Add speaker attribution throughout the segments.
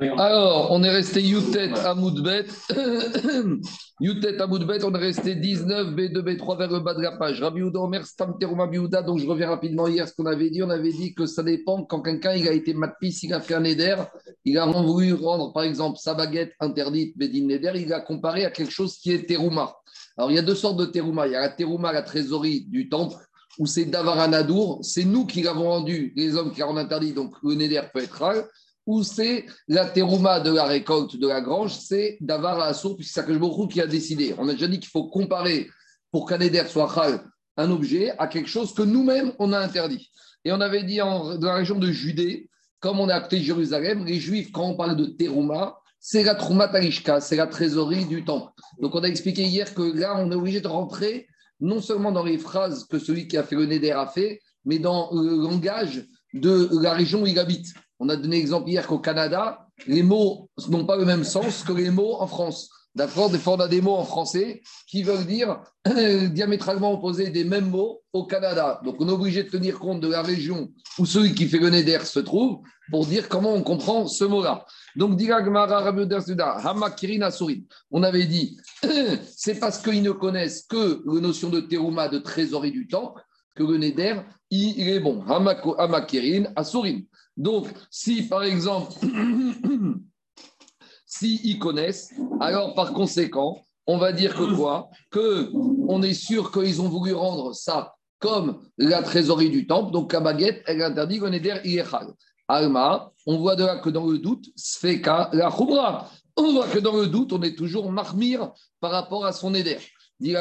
Speaker 1: Alors, on est resté Youtet à Moudbet. Youtet à Moudbet, on est resté 19, B2, B3 vers le bas de la page. Rabbi Omer, Stam Biouda. Donc, je reviens rapidement hier ce qu'on avait dit. On avait dit que ça dépend quand quelqu'un il a été matpis, il a fait un éder, il a voulu rendre, par exemple, sa baguette interdite, Bedin Neder, il a comparé à quelque chose qui est Teruma. Alors, il y a deux sortes de Teruma. Il y a la Teruma, la trésorerie du temple, où c'est Davaranadour. C'est nous qui l'avons rendu, les hommes qui l'ont interdit. Donc, le Neder peut être rare ou c'est la terouma de la récolte de la grange, c'est Davar Assour, puisque c'est beaucoup qui a décidé. On a déjà dit qu'il faut comparer pour qu'un éder soit chal un objet à quelque chose que nous-mêmes on a interdit. Et on avait dit en, dans la région de Judée, comme on a acté Jérusalem, les Juifs, quand on parle de terouma, c'est la trouma talishka, c'est la trésorerie du temple. Donc on a expliqué hier que là, on est obligé de rentrer non seulement dans les phrases que celui qui a fait le Neder a fait, mais dans le langage de la région où il habite. On a donné l'exemple hier qu'au Canada, les mots n'ont pas le même sens que les mots en France. D'accord? Des fois, on a des mots en français qui veulent dire diamétralement opposés des mêmes mots au Canada. Donc, on est obligé de tenir compte de la région où celui qui fait le Neder se trouve pour dire comment on comprend ce mot-là. Donc, on avait dit, c'est parce qu'ils ne connaissent que la notion de terouma, de trésorerie du temple, que le Neder, il est bon. Hamakirin, Asurin. Donc, si par exemple, s'ils connaissent, alors par conséquent, on va dire que quoi? Que on est sûr qu'ils ont voulu rendre ça comme la trésorerie du temple. Donc, la baguette, elle interdit qu'on est Alma, on voit de là que dans le doute, Sfeka, la khubra. On voit que dans le doute, on est toujours marmire par rapport à son éder. Mais de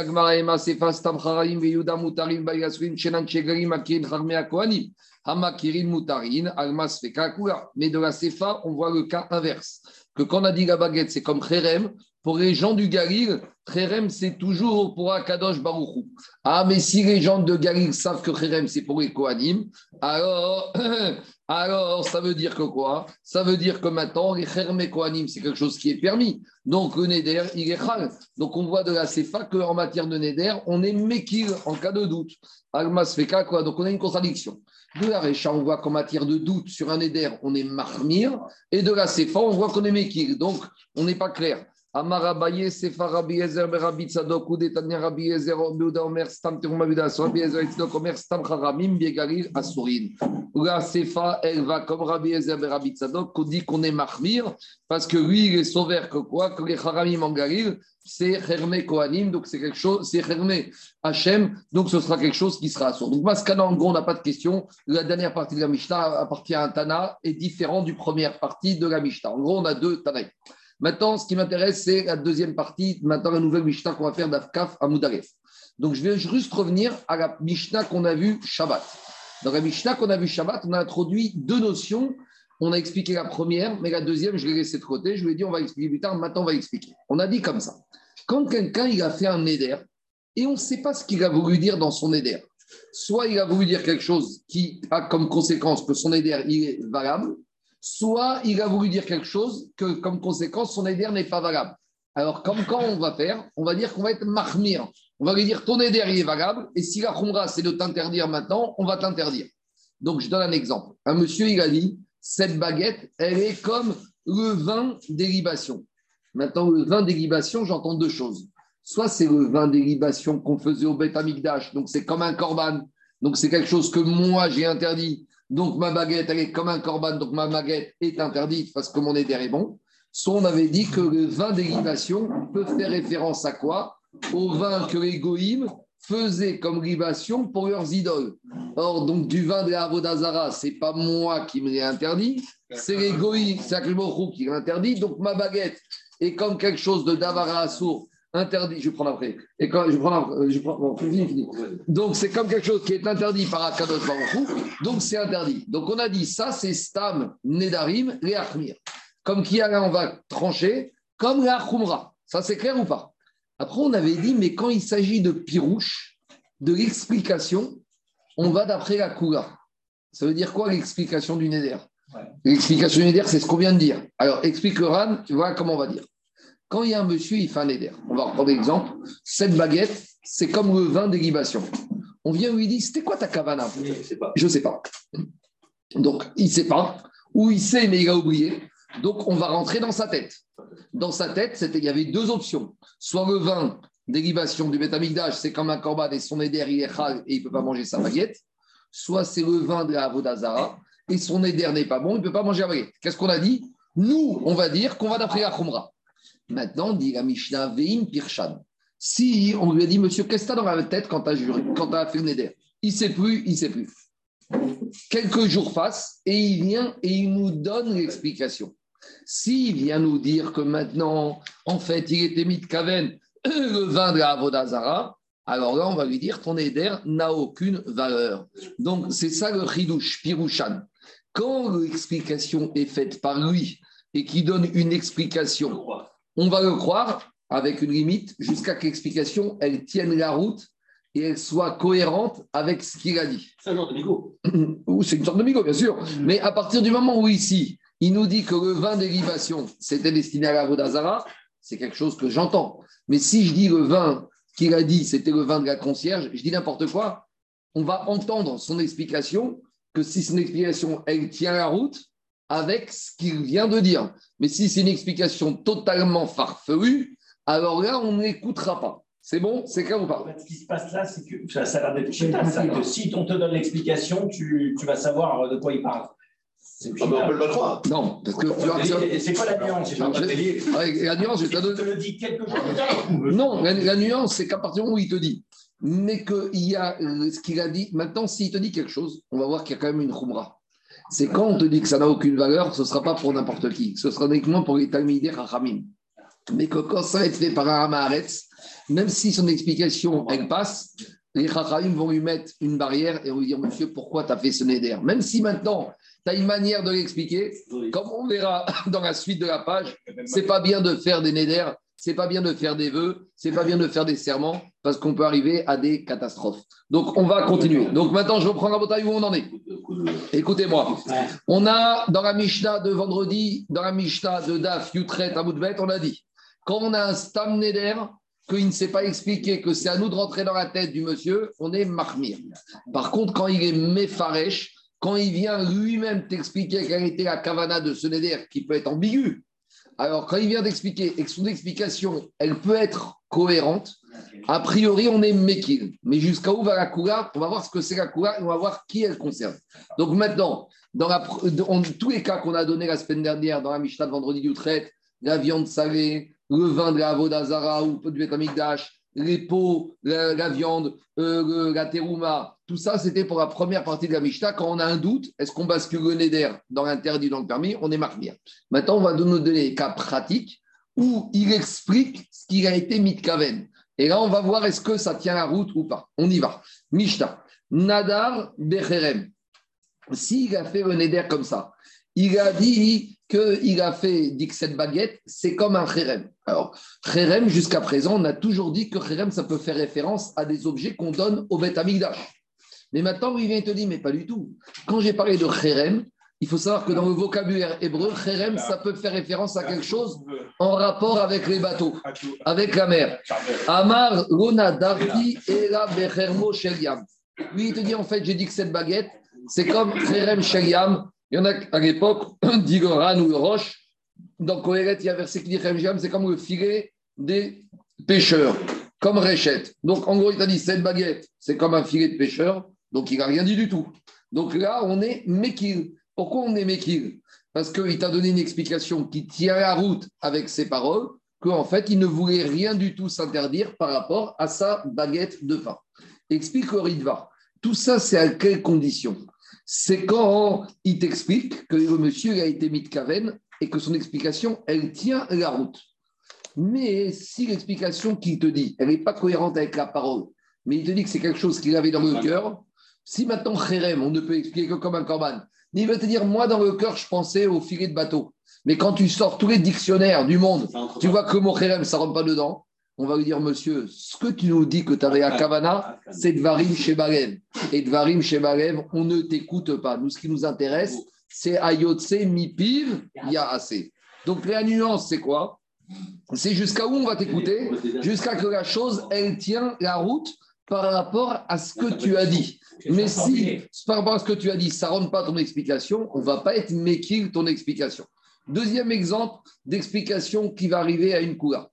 Speaker 1: la Sefa, on voit le cas inverse. Que quand on a dit la baguette, c'est comme Kherem, pour les gens du Galil, Kherem, c'est toujours pour Akadosh Baruchou. Ah, mais si les gens de Galil savent que Kherem, c'est pour les Kohanim, alors, ça veut dire que quoi? Ça veut dire que maintenant, les Kherem et Kohanim, c'est quelque chose qui est permis. Donc, le Neder, il est chal. Donc, on voit de la Sefa qu'en matière de Neder, on est Mekil en cas de doute. Almas Feka, quoi. Donc, on a une contradiction. De la Récha, on voit qu'en matière de doute sur un éder, on est marmire. Et de la Sefa, on voit qu'on est Mekir. Donc, on n'est pas clair. Amarabaye, Sefa, Rabbi Ezer, Rabbi Tzadok, ou Detania, Rabbi Ezer, Beuda, Omer, Stam, Teruma, Beuda, Rabbi Ezer, Tzadok, Omer, Stam, Haramim, Biegarir, Asurin. La Sefa, elle va comme Rabbi Ezer, Rabbi Tzadok, qu'on dit qu'on est marmire, parce que lui, il est sauveur que quoi? Que les Haramim en Galil, c'est Hermé Kohanim, donc c'est quelque chose, c'est Hermé Hachem, donc ce sera quelque chose qui sera assourd. Donc, Maskana, en gros, on n'a pas de question. La dernière partie de la Mishnah appartient à un Tana, est différent du première partie de la Mishnah. En gros, on a deux Tanaï. Maintenant, ce qui m'intéresse, c'est la deuxième partie, maintenant la nouvelle Mishnah qu'on va faire d'Afkaf à Moudaref. Donc, je vais juste revenir à la Mishnah qu'on a vue Shabbat. Dans la Mishnah qu'on a vue Shabbat, on a introduit deux notions. On a expliqué la première, mais la deuxième, je l'ai laissée de côté. Je lui ai dit, on va expliquer plus tard. Maintenant, on va expliquer. On a dit comme ça. Quand quelqu'un il a fait un éder et on ne sait pas ce qu'il a voulu dire dans son éder, soit il a voulu dire quelque chose qui a comme conséquence que son éder il est valable, soit il a voulu dire quelque chose que comme conséquence son éder n'est pas valable. Alors, comme quand on va faire, on va dire qu'on va être marmire. On va lui dire ton éder il est valable et si la khumra c'est de t'interdire maintenant, on va t'interdire. Donc, je donne un exemple. Un monsieur, il a dit cette baguette, elle est comme le vin d'élibation. Maintenant, le vin d'élibation, j'entends deux choses. Soit c'est le vin d'élibation qu'on faisait au Beth Amikdash, donc c'est comme un corban, donc c'est quelque chose que moi j'ai interdit, donc ma baguette elle est comme un corban, donc ma baguette est interdite parce que mon éder est bon. Soit on avait dit que le vin d'élibation peut faire référence à quoi? Au vin que les goïms faisaient comme libation pour leurs idoles. Or, donc du vin de Avodazara, c'est pas moi qui me l'ai interdit, c'est les goïms, c'est qui l'interdit. Donc ma baguette, et comme quelque chose de Davara Assour interdit, je vais prendre après, et quand je prends, euh, je prends bon, fini, fini. Donc c'est comme quelque chose qui est interdit par Akadosh Baruch donc c'est interdit. Donc on a dit ça, c'est Stam, Nedarim, Leachmir. Comme qui a on va trancher, comme Leachumra. Ça c'est clair ou pas? Après on avait dit, mais quand il s'agit de Pirouche, de l'explication, on va d'après la Kula. Ça veut dire quoi l'explication du Neder? L'explication du Neder, c'est ce qu'on vient de dire. Alors explique Ran, tu vois comment on va dire. Quand il y a un monsieur, il fait un éder. On va reprendre l'exemple. Cette baguette, c'est comme le vin d'élibation. On vient lui dit C'était quoi ta cavana Je ne sais pas. Je sais pas. Donc, il ne sait pas, ou il sait, mais il a oublié. Donc, on va rentrer dans sa tête. Dans sa tête, il y avait deux options. Soit le vin dérivation du bétamigdash, c'est comme un corban et son éder, il est chal et il ne peut pas manger sa baguette. Soit c'est le vin de la Avodazara et son éder n'est pas bon, il ne peut pas manger la baguette. Qu'est-ce qu'on a dit? Nous, on va dire qu'on va d'après la Khumra. Maintenant, dit la Mishnah Veim Pirshan. Si on lui a dit, monsieur, qu'est-ce que tu as dans la tête quand tu as, as fait le éder Il ne sait plus, il ne sait plus. Quelques jours passent et il vient et il nous donne l'explication. S'il vient nous dire que maintenant, en fait, il était mis de Kaven, le vin de la Avodazara, alors là, on va lui dire ton éder n'a aucune valeur. Donc, c'est ça le Ridouche, Pirouchan. Quand l'explication est faite par lui et qui donne une explication, on va le croire avec une limite jusqu'à que l'explication elle tienne la route et elle soit cohérente avec ce qu'il a dit.
Speaker 2: C'est un genre de migo.
Speaker 1: c'est une sorte de migo, bien sûr. Mais à partir du moment où ici, il nous dit que le vin dérivation, c'était destiné à la Vodazara, c'est quelque chose que j'entends. Mais si je dis le vin qu'il a dit, c'était le vin de la concierge, je dis n'importe quoi, on va entendre son explication, que si son explication, elle tient la route avec ce qu'il vient de dire. Mais si c'est une explication totalement farfelue, alors là, on n'écoutera pas. C'est bon? C'est clair ou pas?
Speaker 2: Ce qui se passe là, c'est que ça, ça a l'air d'être ça, que si on te donne l'explication, tu, tu, vas savoir de quoi il parle.
Speaker 3: Ah ben, on peut le croire.
Speaker 1: Non, parce que
Speaker 2: C'est quoi la nuance?
Speaker 1: La nuance, je te
Speaker 2: le dis quelques jours plus tard.
Speaker 1: Non, la, nuance, c'est qu'à partir du moment où il te dit, mais qu'il y a euh, ce qu'il a dit. Maintenant, s'il te dit quelque chose, on va voir qu'il y a quand même une khumra. C'est quand on te dit que ça n'a aucune valeur, ce ne sera pas pour n'importe qui. Ce sera uniquement pour les Talmidei Rachamim. Mais que quand ça va être fait par un Hamaharetz, même si son explication, elle passe, les Rachamim vont lui mettre une barrière et vont lui dire Monsieur, pourquoi tu as fait ce Neder? Même si maintenant, tu as une manière de l'expliquer, comme on verra dans la suite de la page, c'est pas bien de faire des Neder, c'est pas bien de faire des vœux, c'est pas bien de faire des serments, parce qu'on peut arriver à des catastrophes. Donc, on va continuer. Donc, maintenant, je reprends la bataille où on en est. Écoutez-moi. On a dans la Mishnah de vendredi, dans la Mishnah de Daf, Yutret, Amoudbet, on a dit quand on a un Stam Neder, qu'il ne sait pas expliquer que c'est à nous de rentrer dans la tête du monsieur, on est Mahmir. Par contre, quand il est Mefaresh, quand il vient lui-même t'expliquer quelle était la kavana de ce Neder, qui peut être ambigu, alors quand il vient d'expliquer et que son explication, elle peut être cohérente, a priori, on est Mekil. Mais jusqu'à où va la Kula On va voir ce que c'est la Kula et on va voir qui elle concerne. Donc maintenant, dans la, tous les cas qu'on a donnés la semaine dernière dans la Mishnah de vendredi du traite, la viande salée, le vin de la Vodazara ou du Betamikdash, les pots, la, viande, euh, la terouma, tout ça, c'était pour la première partie de la Mishnah. Quand on a un doute, est-ce qu'on bascule le Neder dans l'interdit, dans le permis? On est marmire. Maintenant, on va nous donner des cas pratiques où il explique ce qu'il a été mitkaven. Et là, on va voir est-ce que ça tient la route ou pas. On y va. Mishnah. Nadar Becherem. S'il a fait le Neder comme ça, il a dit qu'il a fait, dit que cette baguette, c'est comme un Kherem. Alors, Kherem, jusqu'à présent, on a toujours dit que Kherem, ça peut faire référence à des objets qu'on donne au Beth Amigdash. Mais maintenant, il vient te dire, mais pas du tout. Quand j'ai parlé de Kherem, il faut savoir que dans le vocabulaire hébreu, Kherem, ça peut faire référence à quelque chose en rapport avec les bateaux, avec la mer. Amar Lona Darti et la Bechermo Sheliam. Lui, il te dit, en fait, j'ai dit que cette baguette, c'est comme Kherem Sheliam, il y en a à l'époque, le ou roche. Dans Kohelet, il y a un verset qui dit c'est comme le filet des pêcheurs, comme Réchette. Donc en gros, il t'a dit cette baguette, c'est comme un filet de pêcheur, donc il n'a rien dit du tout. Donc là, on est Mekil. Pourquoi on est Mekil Parce qu'il t'a donné une explication qui tient la route avec ses paroles, qu'en fait, il ne voulait rien du tout s'interdire par rapport à sa baguette de pain. Explique le Ritva. Tout ça, c'est à quelles conditions? C'est quand il t'explique que le monsieur a été mis de caven et que son explication, elle tient la route. Mais si l'explication qu'il te dit, elle n'est pas cohérente avec la parole, mais il te dit que c'est quelque chose qu'il avait dans le cœur, si maintenant Kherem, on ne peut expliquer que comme un corban, il va te dire, moi dans le cœur, je pensais au filet de bateau. Mais quand tu sors tous les dictionnaires du monde, tu vois que le mot Kherem, ça ne rentre pas dedans on va lui dire, monsieur, ce que tu nous dis que tu avais à Kavana, c'est Dvarim chez. Et Dvarim chez on ne t'écoute pas. Nous, ce qui nous intéresse, c'est Ayotse, Mipiv, assez. Donc la nuance, c'est quoi? C'est jusqu'à où on va t'écouter Jusqu'à que la chose, elle tient la route par rapport à ce que tu as dit. Mais si, par rapport à ce que tu as dit, ça ne rentre pas ton explication, on ne va pas être méquille ton explication. Deuxième exemple d'explication qui va arriver à une coula.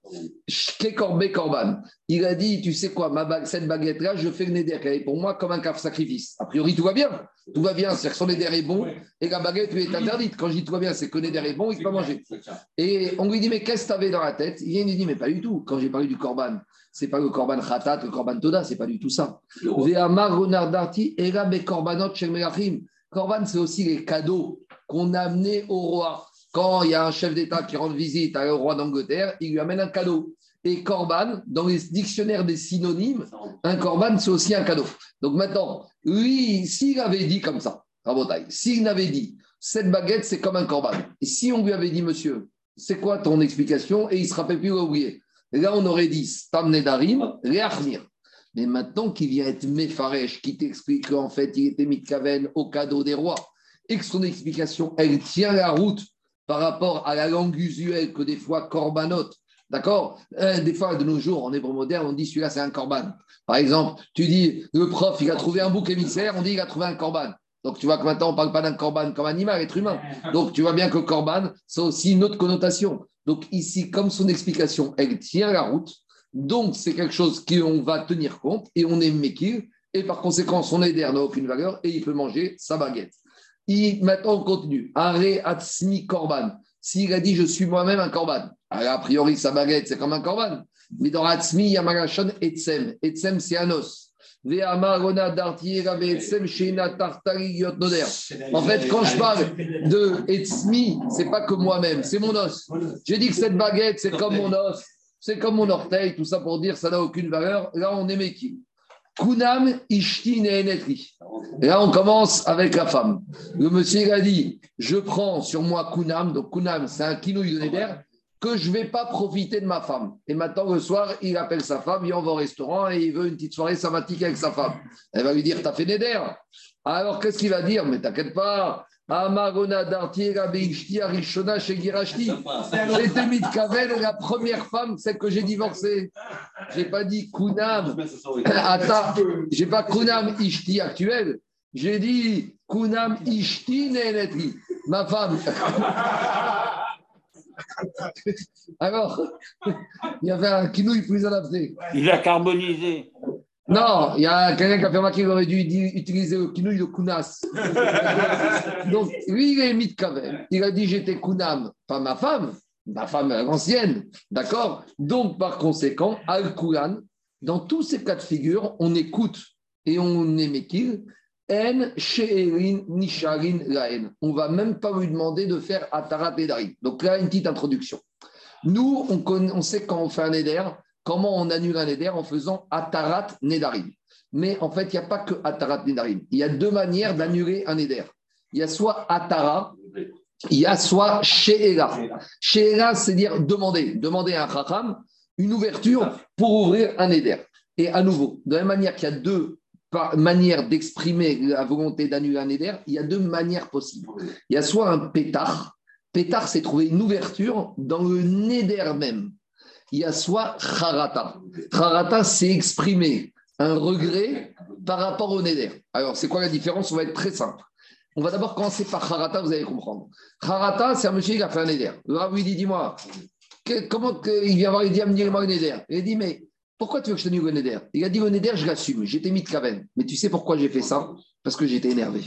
Speaker 1: Korban. Il a dit, tu sais quoi, ma cette baguette-là, je fais le neder est pour moi comme un caf sacrifice. A priori, tout va bien. Tout va bien, c'est que son neder est bon et la baguette lui est interdite. Quand je dis tout va bien, c'est que le neder est bon, il ne peut pas manger. Et on lui dit, mais qu'est-ce que tu avais dans la tête? Il vient lui dit, mais pas du tout. Quand j'ai parlé du korban, c'est pas le korban khatat, le korban toda, c'est pas du tout ça. Korban, c'est aussi les cadeaux qu'on a amenés au roi. Quand il y a un chef d'État qui rend visite au roi d'Angleterre, il lui amène un cadeau. Et Corban, dans les dictionnaires des synonymes, un Corban, c'est aussi un cadeau. Donc maintenant, lui, s'il avait dit comme ça, s'il n'avait dit, cette baguette, c'est comme un Corban, et si on lui avait dit, monsieur, c'est quoi ton explication? Et il ne se rappelle plus, il a oublié. Là, on aurait dit, Stam Nedarim, Réachnir. Mais maintenant qu'il vient être Mefaresh, qui t'explique qu'en fait, il était Mitkaven au cadeau des rois, et que son explication, elle tient la route par rapport à la langue usuelle que des fois korbanot, d'accord? Euh, Des fois, de nos jours, en hébreu moderne, on dit celui-là, c'est un korban. Par exemple, tu dis, le prof, il a trouvé un bouc émissaire, on dit, il a trouvé un korban. Donc, tu vois que maintenant, on ne parle pas d'un korban comme animal, être humain. Donc, tu vois bien que korban, c'est aussi une autre connotation. Donc, ici, comme son explication, elle tient la route. Donc, c'est quelque chose qu'on va tenir compte et on est mékir. Et par conséquent, son éder n'a aucune valeur et il peut manger sa baguette maintenant, on continue. Are Atsmi Korban. S'il a dit je suis moi-même un Korban, a priori sa baguette c'est comme un Korban. Mais dans Atsmi, il y a Magashon Etsem. Etsem, c'est un os. En fait, quand je parle de Etsmi, c'est pas que moi-même, c'est mon os. J'ai dit que cette baguette, c'est comme mon os, c'est comme mon orteil, tout ça pour dire ça n'a aucune valeur. Là, on est métier. Kunam Ishti Neenetri. Et là, on commence avec la femme. Le monsieur a dit Je prends sur moi Kunam, donc Kunam, c'est un kilo de que je ne vais pas profiter de ma femme. Et maintenant, le soir, il appelle sa femme, il en va au restaurant et il veut une petite soirée sympathique avec sa femme. Elle va lui dire T'as fait Neder Alors, qu'est-ce qu'il va dire? Mais t'inquiète pas, Amarona Dartiera Beishti Arishona chez Girashti. C'était Mitkavel, la première femme, celle que j'ai divorcée. J'ai pas dit Kunam. J'ai pas Kunam Ishti actuel. J'ai dit Kunam Ishti Nenetri. Ma femme. Alors, il y avait un kinouille plus adapté.
Speaker 4: Il a carbonisé.
Speaker 1: Non, il y a quelqu'un qui a fait remarquer qu'il aurait dû utiliser le kinouille de Kunas. Donc, lui, il est mitkavel. Il a dit J'étais Kunam, pas ma femme, ma femme ancienne. D'accord? Donc, par conséquent, Al-Kulan, dans tous ces cas de figure, on écoute et on émet qu'il. En she'erin nisharin laen. On va même pas lui demander de faire atarat edarim. Donc là, une petite introduction. Nous, on, sait quand on fait un éder, Comment on annule un Neder En faisant Atarat Nedarim. Mais en fait, il n'y a pas que Atarat Nedarim. Il y a deux manières d'annuler un Neder. Il y a soit Atara, il y a soit She'era. She'era, c'est dire demander. Demander à un Chacham une ouverture pour ouvrir un Neder. Et à nouveau, de la même manière qu'il y a deux manières d'exprimer la volonté d'annuler un Neder, il y a deux manières possibles. Il y a soit un pétard. Pétard, c'est trouver une ouverture dans le Neder même il y a soit charata. Charata, c'est exprimer un regret par rapport au neder. Alors, c'est quoi la différence? On va être très simple. On va d'abord commencer par charata, vous allez comprendre. Charata, c'est un monsieur qui a fait un neder. Le rabbin lui dit Dis-moi, comment il vient voir, il dit Amenez-moi le neder. Il dit Mais pourquoi tu veux que je te dise le neder Il a dit Le neder, je l'assume, j'étais mis de caven. Mais tu sais pourquoi j'ai fait ça? Parce que j'étais énervé.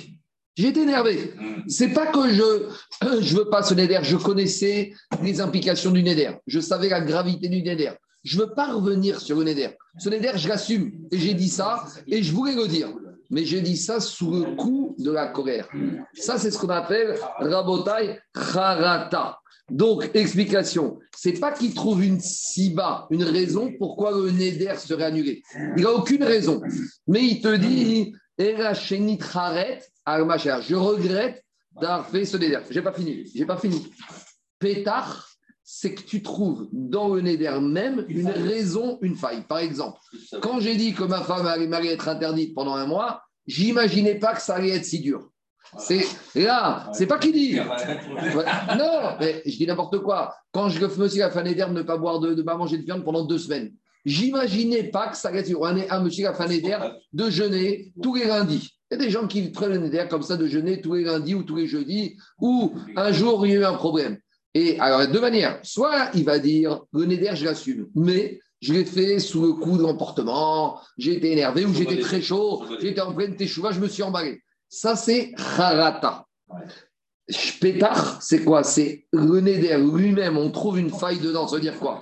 Speaker 1: J'étais énervé. C'est pas que je je veux pas ce Neder, je connaissais les implications du Neder, je savais la gravité du Neder. Je veux pas revenir sur le Neder. Ce Neder, je l'assume et j'ai dit ça et je voulais le dire. Mais j'ai dit ça sous le coup de la colère. Ça, c'est ce qu'on appelle Rabotai Harata. Donc, explication. C'est pas qu'il trouve une siba, une raison pourquoi le Neder serait annulé. Il n'a aucune raison. Mais il te dit, je regrette d'avoir fait ce neder. J'ai pas fini. J'ai pas fini. Pétard, c'est que tu trouves dans le neder même une raison, une faille. Par exemple, quand j'ai dit que ma femme allait être interdite pendant un mois, j'imaginais pas que ça allait être si dur. C'est là, c'est pas qui dit. Non, mais je dis n'importe quoi. Quand je me suis à de ne pas boire de, de pas manger de viande pendant deux semaines. J'imaginais pas que ça reste un, un monsieur Neder de jeûner tous les lundis. Il y a des gens qui prennent le Neder comme ça de jeûner tous les lundis ou tous les jeudis, ou un jour il y a eu un problème. Et alors, deux manières. Soit il va dire, le Neder, je l'assume, mais je l'ai fait sous le coup de l'emportement, j'ai été énervé ou j'étais très chaud, j'étais en pleine teshuva, je me suis emballé. Ça, c'est harata. Pétard, c'est quoi? C'est le Neder lui-même, on trouve une faille dedans. Ça veut dire quoi?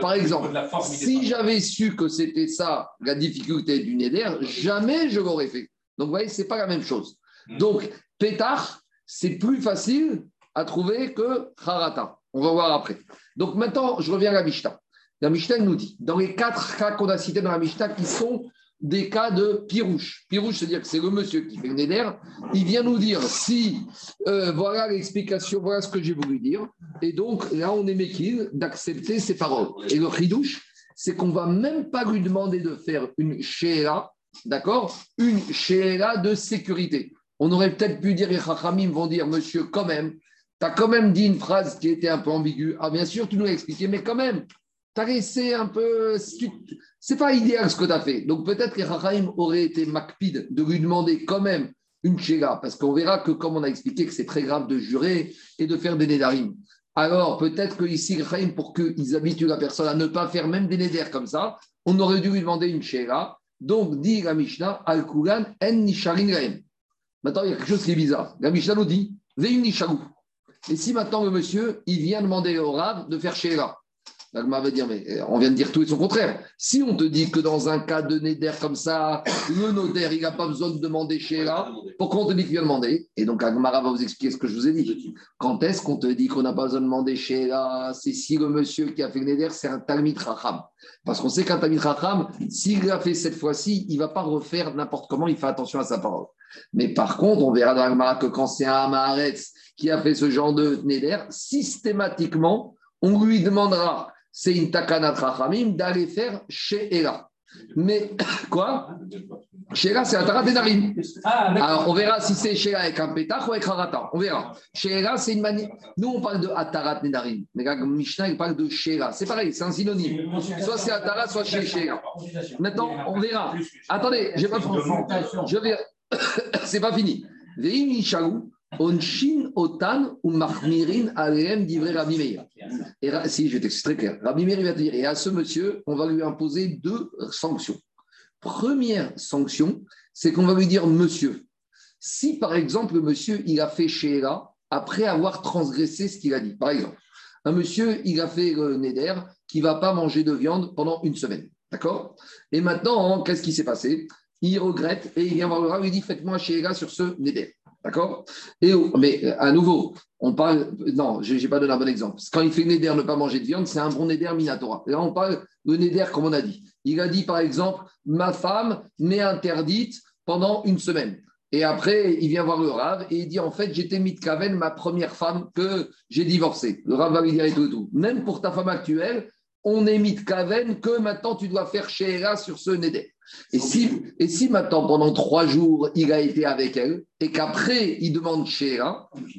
Speaker 1: Par exemple, si j'avais su que c'était ça, la difficulté du Neder, jamais je l'aurais fait. Donc, vous voyez, ce n'est pas la même chose. Hmm. Donc, pétard, c'est plus facile à trouver que harata. On va voir après. Donc, maintenant, je reviens à la Mishnah. La Mishnah nous dit, dans les quatre cas qu'on a cités dans la Mishnah, qui sont des cas de pirouche. Pirouche, c'est-à-dire que c'est le monsieur qui fait le néder. Il vient nous dire si, euh, voilà l'explication, voilà ce que j'ai voulu dire. Et donc, là, on est méquille d'accepter ces paroles. Et le ridouche, c'est qu'on va même pas lui demander de faire une shéra, d'accord? Une shéra de sécurité. On aurait peut-être pu dire, les chachamim vont dire, monsieur, quand même, tu as quand même dit une phrase qui était un peu ambiguë. Ah, bien sûr, tu nous l'as expliqué, mais quand même, tu as laissé un peu. C'est pas idéal ce que tu fait. Donc peut-être que Rahim aurait été macpide de lui demander quand même une chéga, parce qu'on verra que, comme on a expliqué, que c'est très grave de jurer et de faire des nédarim. Alors peut-être que ici, Rahim, pour qu'ils habituent la personne à ne pas faire même des néders comme ça, on aurait dû lui demander une chéga. Donc, dit la Mishnah, al kugan en nisharin Maintenant, il y a quelque chose qui est bizarre. La Mishnah nous dit, vein Et si maintenant le monsieur, il vient demander au Rav de faire chéga va dire, mais euh, on vient de dire tout et son contraire. Si on te dit que dans un cas de Néder comme ça, le notaire, il n'a pas besoin de demander chez là, pourquoi on te dit qu'il vient demander? Et donc, Agmara va vous expliquer ce que je vous ai dit. Quand est-ce qu'on te dit qu'on n'a pas besoin de demander chez là? C'est si le monsieur qui a fait le Néder, c'est un Talmid Racham. Parce qu'on sait qu'un Talmid Racham, s'il l'a fait cette fois-ci, il ne va pas refaire n'importe comment, il fait attention à sa parole. Mais par contre, on verra dans Agmara que quand c'est un Amaharetz qui a fait ce genre de Néder, systématiquement, on lui demandera c'est une takana d'aller faire chez Ela. Mais quoi Chez Ela, c'est un tarat denarim. Alors, on verra si c'est chez avec un pétach ou avec harata. On verra. Chez Ela, c'est une manière. Nous, on parle de atarat nedarim. Mais là, Mishnah, il parle de Ela. C'est pareil, c'est un synonyme. Soit c'est atarat, soit chez Ela. Maintenant, on verra. Attendez, j'ai pas fini. Je vais. c'est pas fini. Veim Onshin otan ou mahmirin alem divrei Rabbi Meir. Et si, je vais très clair. Rabbi Meir va te dire, et à ce monsieur, on va lui imposer deux sanctions. Première sanction, c'est qu'on va lui dire, monsieur, si par exemple, le monsieur, il a fait Sheila après avoir transgressé ce qu'il a dit. Par exemple, un monsieur, il a fait le Neder qui va pas manger de viande pendant une semaine. D'accord? Et maintenant, qu'est-ce qui s'est passé? Il regrette et il vient voir le il dit Faites-moi Sheila sur ce Neder. D'accord? Mais à nouveau, on parle. Non, je n'ai pas donné un bon exemple. Quand il fait Néder ne pas manger de viande, c'est un bon Néder Minatora. Là, on parle de Néder comme on a dit. Il a dit par exemple Ma femme m'est interdite pendant une semaine. Et après, il vient voir le Rav et il dit En fait, j'étais Mitkaven, ma première femme que j'ai divorcée. Le Rav va lui dire et tout, et tout. Même pour ta femme actuelle, on est Mitkaven que maintenant tu dois faire Sheila sur ce Néder. Et si, et si maintenant, pendant trois jours, il a été avec elle, et qu'après, il demande chez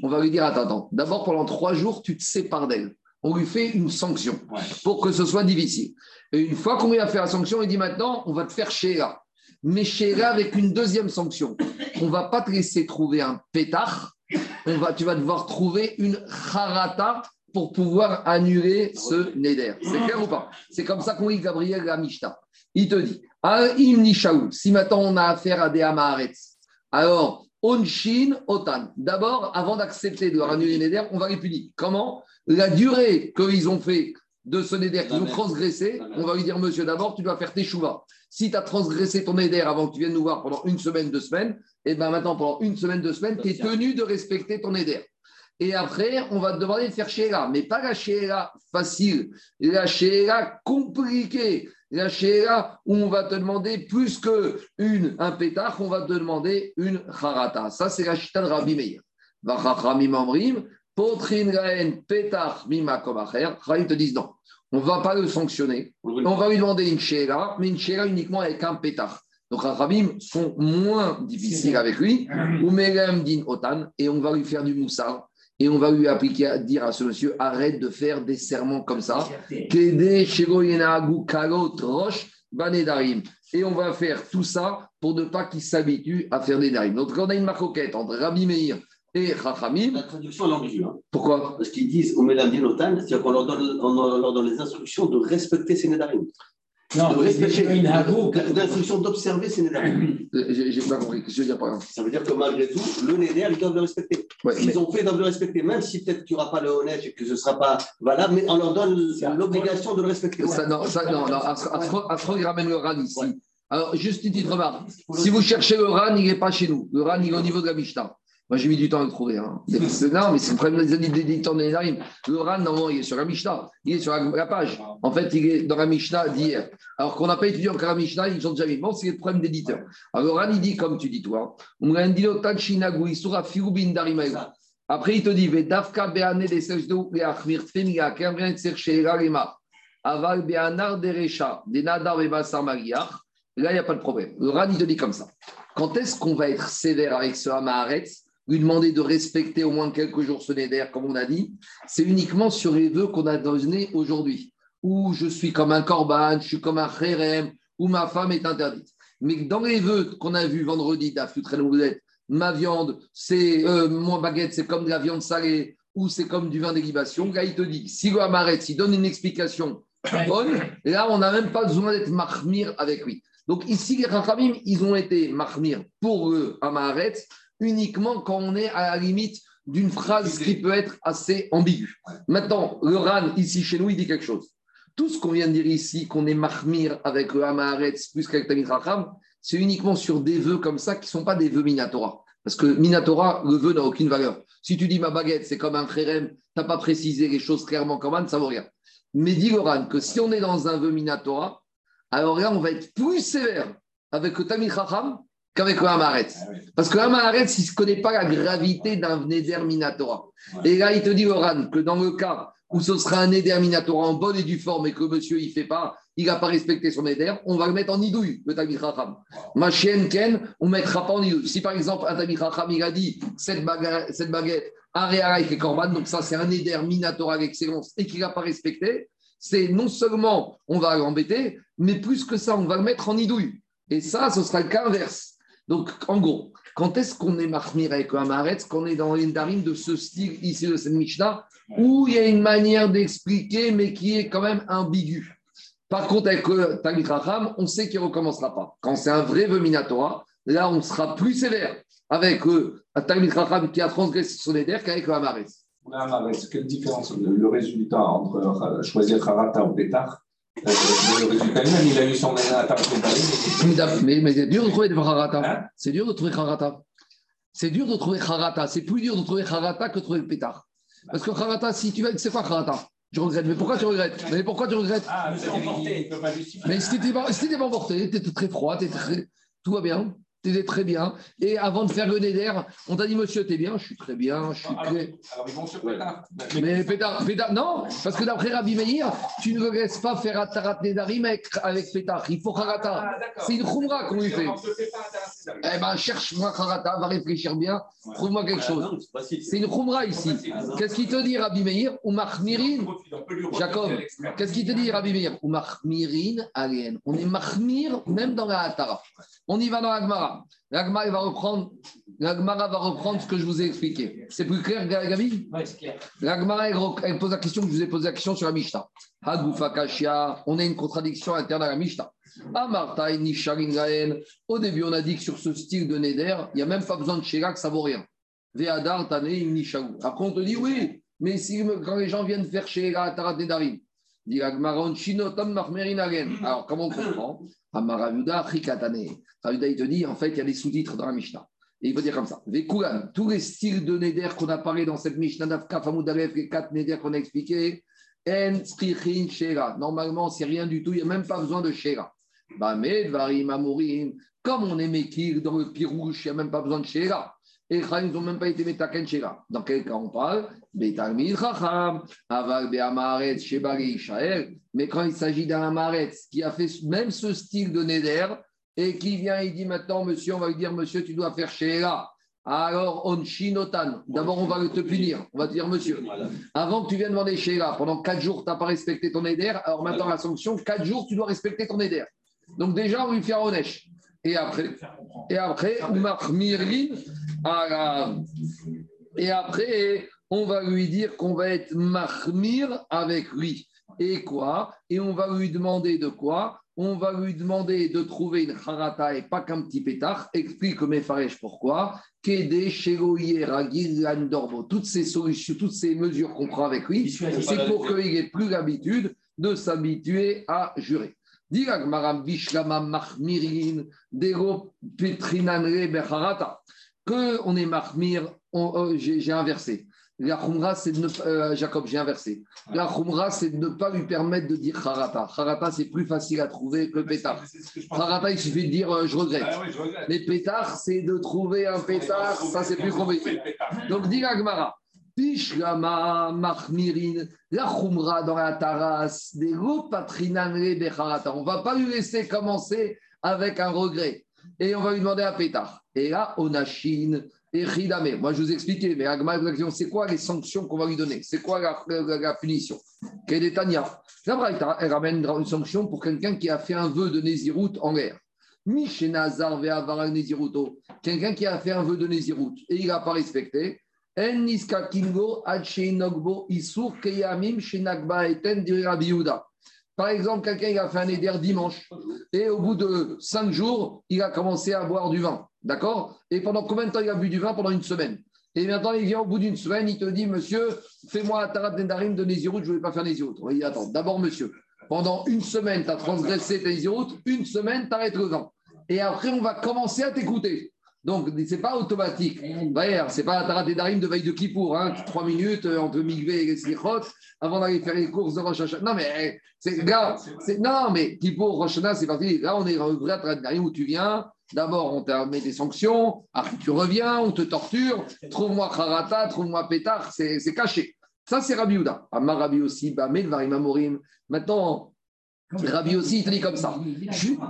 Speaker 1: on va lui dire, attends, attends, d'abord, pendant trois jours, tu te sépares d'elle. On lui fait une sanction pour que ce soit difficile. Et une fois qu'on lui a fait la sanction, il dit maintenant, on va te faire Sheila. Mais Sheila avec une deuxième sanction. On va pas te laisser trouver un pétard, on va, tu vas devoir trouver une harata pour pouvoir annuler ce neder. C'est clair ou pas? C'est comme ça qu'on lit Gabriel la Il te dit si maintenant on a affaire à des Amaharetz, alors Onshin Otan. D'abord, avant d'accepter de leur annuler Neder, on va les punir. Comment? La durée qu'ils ont fait de ce Neder, qu'ils ont transgressé, on va lui dire Monsieur, d'abord, tu dois faire tes chouvas. Si tu as transgressé ton Neder avant que tu viennes nous voir pendant une semaine, deux semaines, et eh bien maintenant, pendant une semaine, deux semaines, tu es tenu de respecter ton Neder. Et après, on va te demander de faire Sheila, mais pas la Sheila facile, la Sheila compliquée, la où on va te demander plus qu'une, un pétard, on va te demander une Harata. Ça, c'est la Chita de Rabbi Meir. Potrin Gaen Pétard Mima Komacher. Te disent non, on ne va pas le sanctionner. On va lui demander une Sheila, mais une Sheila uniquement avec un pétard. Donc, Rabim sont moins difficiles avec lui. Ou din Otan, et on va lui faire du moussard et on va lui appliquer à dire à ce monsieur arrête de faire des serments comme ça. Et on va faire tout ça pour ne pas qu'il s'habitue à faire des darim. Donc, quand on a une maroquette entre Rabbi Meir et Chachamim.
Speaker 3: La traduction est ambiguë. Hein.
Speaker 1: Pourquoi?
Speaker 3: Parce qu'ils disent au Mélamdinotan, c'est-à-dire qu'on leur, donne, on leur donne les instructions de respecter ces Nédarim.
Speaker 2: Non,
Speaker 3: de respecter
Speaker 2: une
Speaker 3: l'instruction d'observer ces Nédarim.
Speaker 1: Euh, J'ai pas compris. Qu'est-ce que je veux dire par exemple
Speaker 3: Ça veut dire que malgré tout, le Néder, ils doivent le respecter.
Speaker 1: Ouais,
Speaker 3: qu'ils
Speaker 1: mais-
Speaker 3: ont fait, ils doivent le respecter, même si peut-être qu'il n'y aura pas le honnête et que ce ne sera pas valable, mais on leur donne l'obligation de le respecter.
Speaker 1: Ça, non, ça, non, non. Il ramène le RAN ici.
Speaker 3: Ouais.
Speaker 1: Alors, juste une petite remarque. Si vous cherchez le RAN, il n'est pas chez nous. Le RAN, il est au niveau de la Mishnah. Moi, j'ai mis du temps à le trouver. Hein. Non, mais c'est le problème des éditeurs de Nédarim. Le RAN, normalement, il est sur la Mishnah. Il est sur la, page. En fait, il est dans la Mishnah d'hier. Alors qu'on n'a pas étudié encore la Mishnah, ils ont déjà mis. Bon, c'est le problème d'éditeur. Alors, le RAN, il dit, comme tu dis, toi. Après, il te dit, Vedafka beane sejdo kemren. Aval beanar derecha, nadar. Là, il n'y a pas de problème. Le RAN, il te dit comme ça. Quand est-ce qu'on va être sévère avec ce Hamaharetz? Lui demander de respecter au moins quelques jours ce Neder, comme on a dit, c'est uniquement sur les vœux qu'on a donnés aujourd'hui, où je suis comme un korban, je suis comme un kherem, où ma femme est interdite. Mais dans les vœux qu'on a vus vendredi, êtes, ma viande, c'est euh, mon baguette, c'est comme de la viande salée, ou c'est comme du vin d'élibation. Là, il te dit, si le Hamaretz, il donne une explication bonne, là, on n'a même pas besoin d'être mahmir avec lui. Donc ici, les Rachamim, ils ont été mahmir pour le Hamaretz uniquement quand on est à la limite d'une phrase qui peut être assez ambiguë. Maintenant, le RAN, ici chez nous, il dit quelque chose. Tout ce qu'on vient de dire ici, qu'on est mahmir avec le Hamaretz plus qu'avec Tamit Racham, c'est uniquement sur des vœux comme ça qui ne sont pas des vœux Minatora. Parce que Minatora, le vœu n'a aucune valeur. Si tu dis ma baguette, c'est comme un frérem, tu n'as pas précisé les choses clairement comme un, ça vaut rien. Mais dit le RAN que si on est dans un vœu Minatora, alors là, on va être plus sévère avec le Racham qu'avec le Hamaretz. Parce que Hamaretz, il ne connaît pas la gravité d'un Neder Minatora. Et là, il te dit, Oran, que dans le cas où ce sera un Neder Minatora en bonne et due forme et que monsieur, il ne fait pas, il n'a pas respecté son Neder, on va le mettre en idouille, le Tamit Racham. Ma chienne Ken, on ne mettra pas en idouille. Si par exemple, un Tamit Racham, il a dit cette baguette, cette baguette un et Korban, donc ça, c'est un Neder Minatora d'excellence et qu'il n'a pas respecté, c'est non seulement on va l'embêter, mais plus que ça, on va le mettre en idouille. Et ça, ce sera le cas inverse. Donc, en gros, quand est-ce qu'on est marmir avec un Maharetz Quand on est dans l'indarim de ce style ici de cette Mishnah, où il y a une manière d'expliquer, mais qui est quand même ambiguë. Par contre, avec le Talmud Racham, on sait qu'il ne recommencera pas. Quand c'est un vrai vœu Minatora, là, on sera plus sévère avec le Talmud Racham qui a transgressé son éder qu'avec le Hamaretz.
Speaker 4: Quelle différence le, résultat entre euh, choisir Harata ou Pétard? euh, Le résultat lui-même, il a eu son
Speaker 1: Mais, mais, mais c'est dur de trouver des Harata.
Speaker 4: Hein
Speaker 1: c'est dur de trouver Harata. C'est dur de trouver Harata. C'est plus dur de trouver Harata que de trouver le pétard. Parce que Harata, si tu veux, c'est quoi Harata Je regrette. Mais pourquoi tu regrettes? Mais pourquoi tu regrettes?
Speaker 4: Ah, c'est emporté, il ne peut pas.
Speaker 1: Mais si pas emporté, tu étais très froid, t'étais très... tout va bien, tu étais très bien. Et avant de faire le d'air, on t'a dit, monsieur, t'es bien Je suis très bien, je suis
Speaker 4: Alors,
Speaker 1: très.
Speaker 4: alors, ils vont sur Pétard.
Speaker 1: Mais pétard, pétard, non, parce que d'après Rabbi Meir, tu ne laisses pas faire Atarat Nedarim avec, avec pétard. Il faut Harata.
Speaker 4: Ah.
Speaker 1: C'est une khumra qu'on lui fait. Eh ben, cherche-moi Harata, va réfléchir bien, trouve-moi quelque chose.
Speaker 3: Non, c'est
Speaker 1: une khumra ici. Qu'est-ce qu'il te dit, Rabbi Meir? Ou Mahmirin Jacob, qu'est-ce qu'il te dit, Rabbi Meir? Ou Mahmirin alien. On est Mahmir même dans la Hatara. On y va dans l'Agmara. L'Agmara va reprendre. L'Agmara va reprendre ce que je vous ai expliqué. C'est plus clair, Gabi
Speaker 2: Oui, c'est clair.
Speaker 1: L'Agmara, elle, pose la question que je vous ai posé la question sur la Mishnah. Hagoufa Kashia, on a une contradiction interne à la Mishnah. Amarta et Nisharin Gaen. Au début, on a dit que sur ce style de Neder, il n'y a même pas besoin de Shera, que ça vaut rien. Après, on te dit oui, mais si, quand les gens viennent faire Shera, Tarat Nedarim. Alors, comment on comprend? Amaravuda Achikatane. Ravuda, il te dit, en fait, il y a des sous-titres dans la Mishnah. Et il veut dire comme ça. Vekulan, tous les styles de Neder qu'on a parlé dans cette Mishnah d'Afka, Famoudalef, les quatre Neder qu'on a expliqués, En Tzrichin Shera. Normalement, c'est rien du tout, il n'y a même pas besoin de Shera. Amorim. Comme on est Mekir dans le Pirouche, il n'y a même pas besoin de Shera. Et ils n'ont même pas été Metaken Shera. Dans quel cas on parle? Mais quand il s'agit d'un Amaret qui a fait même ce style de Neder, et qui vient et dit maintenant, monsieur, on va lui dire, monsieur, tu dois faire Shera. Alors, on chinotan. D'abord, on va te punir. On va te dire, monsieur, avant que tu viennes demander Sheila, pendant 4 jours, tu n'as pas respecté ton éder. Alors maintenant, la sanction, 4 jours, tu dois respecter ton éder. Donc déjà, on lui fait. Et après, et après, et après, on va lui dire qu'on va être mahmir avec lui. Et quoi? Et on va lui demander de quoi? On va lui demander de trouver une harata et pas qu'un petit pétard. Explique mes farèches pourquoi. Toutes ces solutions, toutes ces mesures qu'on prend avec lui, c'est pour qu'il ait plus l'habitude de s'habituer à jurer. Que on est mahmir, euh, j'ai inversé. La khumra, c'est de ne euh, Jacob, j'ai inversé. La khumra, c'est de ne pas lui permettre de dire harata. Harata, c'est plus facile à trouver que pétard. Harata, il suffit de dire euh, je regrette. Ah Mais pétard, c'est de trouver un pétard, ça c'est plus compliqué. Donc, dit Gmara. Pishlama, Mahmirin, la Khumra dans la Taras, des. On ne va pas lui laisser commencer avec un regret. Et on va lui demander un pétard. Et là, on Chine et Ridame. Moi, je vous expliquais, mais c'est quoi les sanctions qu'on va lui donner? C'est quoi la, la, punition? Quelle est Tania La Braïta, elle ramène une sanction pour quelqu'un qui a fait un vœu de Nézirut en l'air. Mishenazar Ve'avara Néziruto. Quelqu'un qui a fait un vœu de Nézirut et il n'a pas respecté. Par exemple, quelqu'un il a fait un éder dimanche et au bout de cinq jours, il a commencé à boire du vin. D'accord? Et pendant combien de temps il a bu du vin? Pendant une semaine. Et maintenant, il vient au bout d'une semaine, il te dit, monsieur, fais-moi un tarat dendarim de Nézirut, je ne vais pas faire Nézirut. D'abord, monsieur, pendant une semaine, tu as transgressé ta Nézirut, une semaine, tu arrêtes le vin. Et après, on va commencer à t'écouter. Donc, ce n'est pas automatique. Ce n'est pas un tarat dendarim de veille de Kippour, hein, trois minutes euh, entre Migvé et Slichot, avant d'aller faire les courses de Rosh. Non, mais, là, non, mais Kippour, Rosh c'est parti. Là, on est le vrai tarat dendarim où tu viens, D'abord, on te met des sanctions, après tu reviens, on te torture, trouve-moi Kharata, trouve-moi Pétard, c'est caché. Ça, c'est Rabbi Ouda. Amar Rabbi aussi, Bamed Varimamorim. Maintenant, Rabbi aussi, il te dit comme ça.